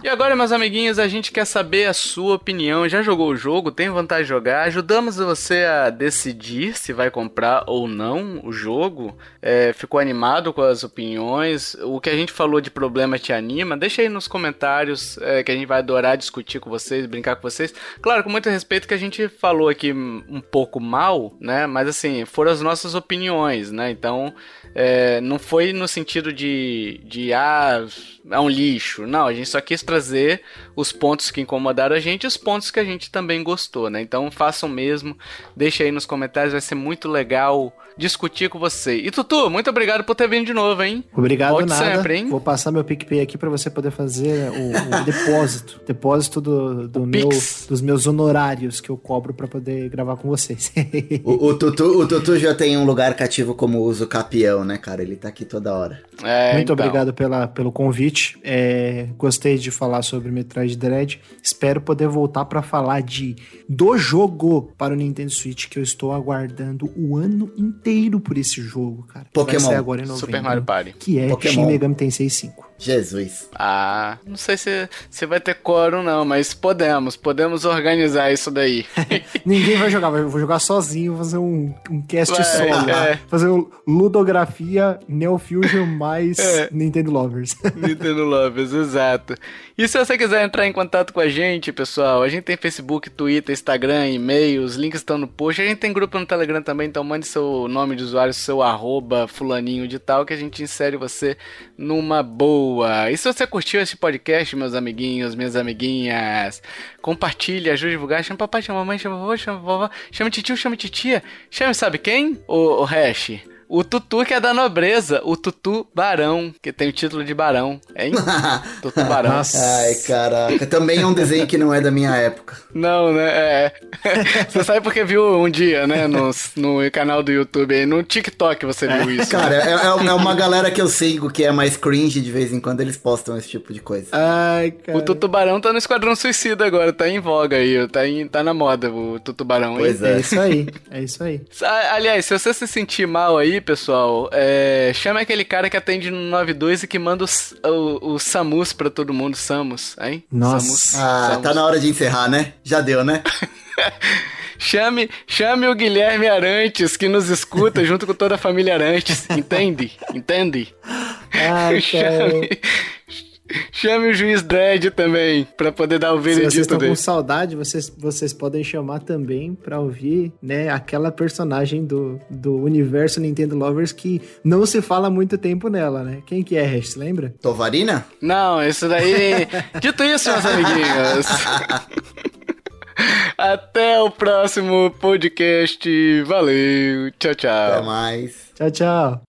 E agora, meus amiguinhos, a gente quer saber a sua opinião. Já jogou o jogo? Tem vontade de jogar? Ajudamos você a decidir se vai comprar ou não o jogo? É, ficou animado com as opiniões? O que a gente falou de problema te anima? Deixa aí nos comentários é, que a gente vai adorar discutir com vocês, brincar com vocês. Claro, com muito respeito que a gente falou aqui um pouco mal, né? Mas assim, foram as nossas opiniões, né? Então, é, não foi no sentido de, de ah, é um lixo. Não, a gente só quis trazer os pontos que incomodaram a gente e os pontos que a gente também gostou, né? Então façam mesmo, deixa aí nos comentários, vai ser muito legal discutir com você. E Tutu, muito obrigado por ter vindo de novo, hein? Obrigado Volte nada. sempre, hein? Vou passar meu PicPay aqui para você poder fazer o, o depósito, depósito do, do meu, dos meus honorários que eu cobro para poder gravar com vocês. o, o, Tutu, o Tutu já tem um lugar cativo como uso capião, né, cara? Ele tá aqui toda hora. É, muito então. obrigado pela, pelo convite. É, gostei de falar sobre Metroid Dread. Espero poder voltar para falar de do jogo para o Nintendo Switch que eu estou aguardando o ano inteiro por esse jogo, cara. Pokémon. Vai agora em novembro, Super Mario Party. Que é Pokémon. Shin Megami Tensei 5. Jesus. Ah, não sei se, se vai ter quórum não, mas podemos, podemos organizar isso daí. Ninguém vai jogar, eu vou jogar sozinho, fazer um, um cast vai, solo. É. Fazer um ludografia Neo Fusion mais é. Nintendo Lovers. Nintendo Lovers, exato. E se você quiser entrar em contato com a gente, pessoal, a gente tem Facebook, Twitter, Instagram, e-mail, os links estão no post. A gente tem grupo no Telegram também, então mande seu nome de usuário, seu arroba, fulaninho de tal, que a gente insere você numa boa boa! E se você curtiu esse podcast, meus amiguinhos, minhas amiguinhas, compartilhe, ajude a divulgar, chama papai, chama mamãe, chama vovô, chama vovó, chama titio, chama titia, chama sabe quem? O, o Hash. O Tutu que é da nobreza, o Tutu Barão, que tem o título de Barão, hein? Tutu Barão. Nossa. Ai, caraca. Também é um desenho que não é da minha época. Não, né? É. Você sabe porque viu um dia, né? No, no canal do YouTube aí, no TikTok você viu é. isso. Cara, é, é, uma galera que eu sigo que é mais cringe de vez em quando eles postam esse tipo de coisa. Ai, cara. O Tutubarão tá no Esquadrão Suicida agora, tá em voga aí, tá, em, tá na moda o Tutubarão. Pois é. É isso aí, é isso aí. Aliás, se você se sentir mal aí, pessoal, é, chama aquele cara que atende no 92 e que manda os, o, o Samus pra todo mundo, Samus, hein? Nossa. Samus, ah, Samus. tá na hora de encerrar, né? Já deu, né? chame, chame o Guilherme Arantes, que nos escuta junto com toda a família Arantes. Entende? Entende? Ah, chame, Chame o juiz Dredd também, para poder dar o veredito Se vocês estão dele. com saudade, vocês, vocês podem chamar também para ouvir, né, aquela personagem do, do universo Nintendo Lovers que não se fala há muito tempo nela, né? Quem que é, Rest, lembra? Tovarina? Não, isso daí... Dito isso, meus amiguinhos... Até o próximo podcast. Valeu. Tchau, tchau. Até mais. Tchau, tchau.